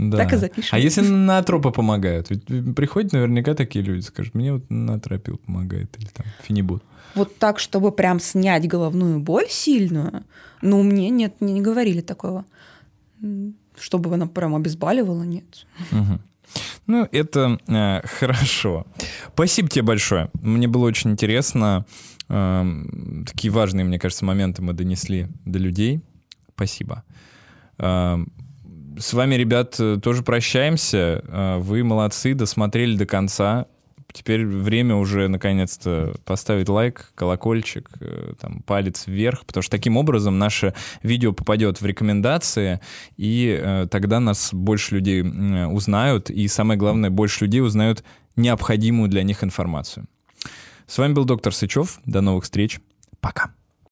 Да. Так и запишем. А если натропы помогают? Ведь приходят наверняка такие люди, скажут, мне вот натропил помогает, или там фенибут. Вот так, чтобы прям снять головную боль сильную, ну, мне нет, мне не говорили такого. Чтобы она прям обезболивала, нет. Угу. Ну, это э, хорошо. Спасибо тебе большое. Мне было очень интересно. Э, такие важные, мне кажется, моменты мы донесли до людей. Спасибо. Э, с вами, ребят, э, тоже прощаемся. Э, вы молодцы, досмотрели до конца. Теперь время уже наконец-то поставить лайк, колокольчик, э, там, палец вверх, потому что таким образом наше видео попадет в рекомендации, и тогда нас больше людей узнают, и самое главное, больше людей узнают необходимую для них информацию. С вами был доктор Сычев. До новых встреч. Пока.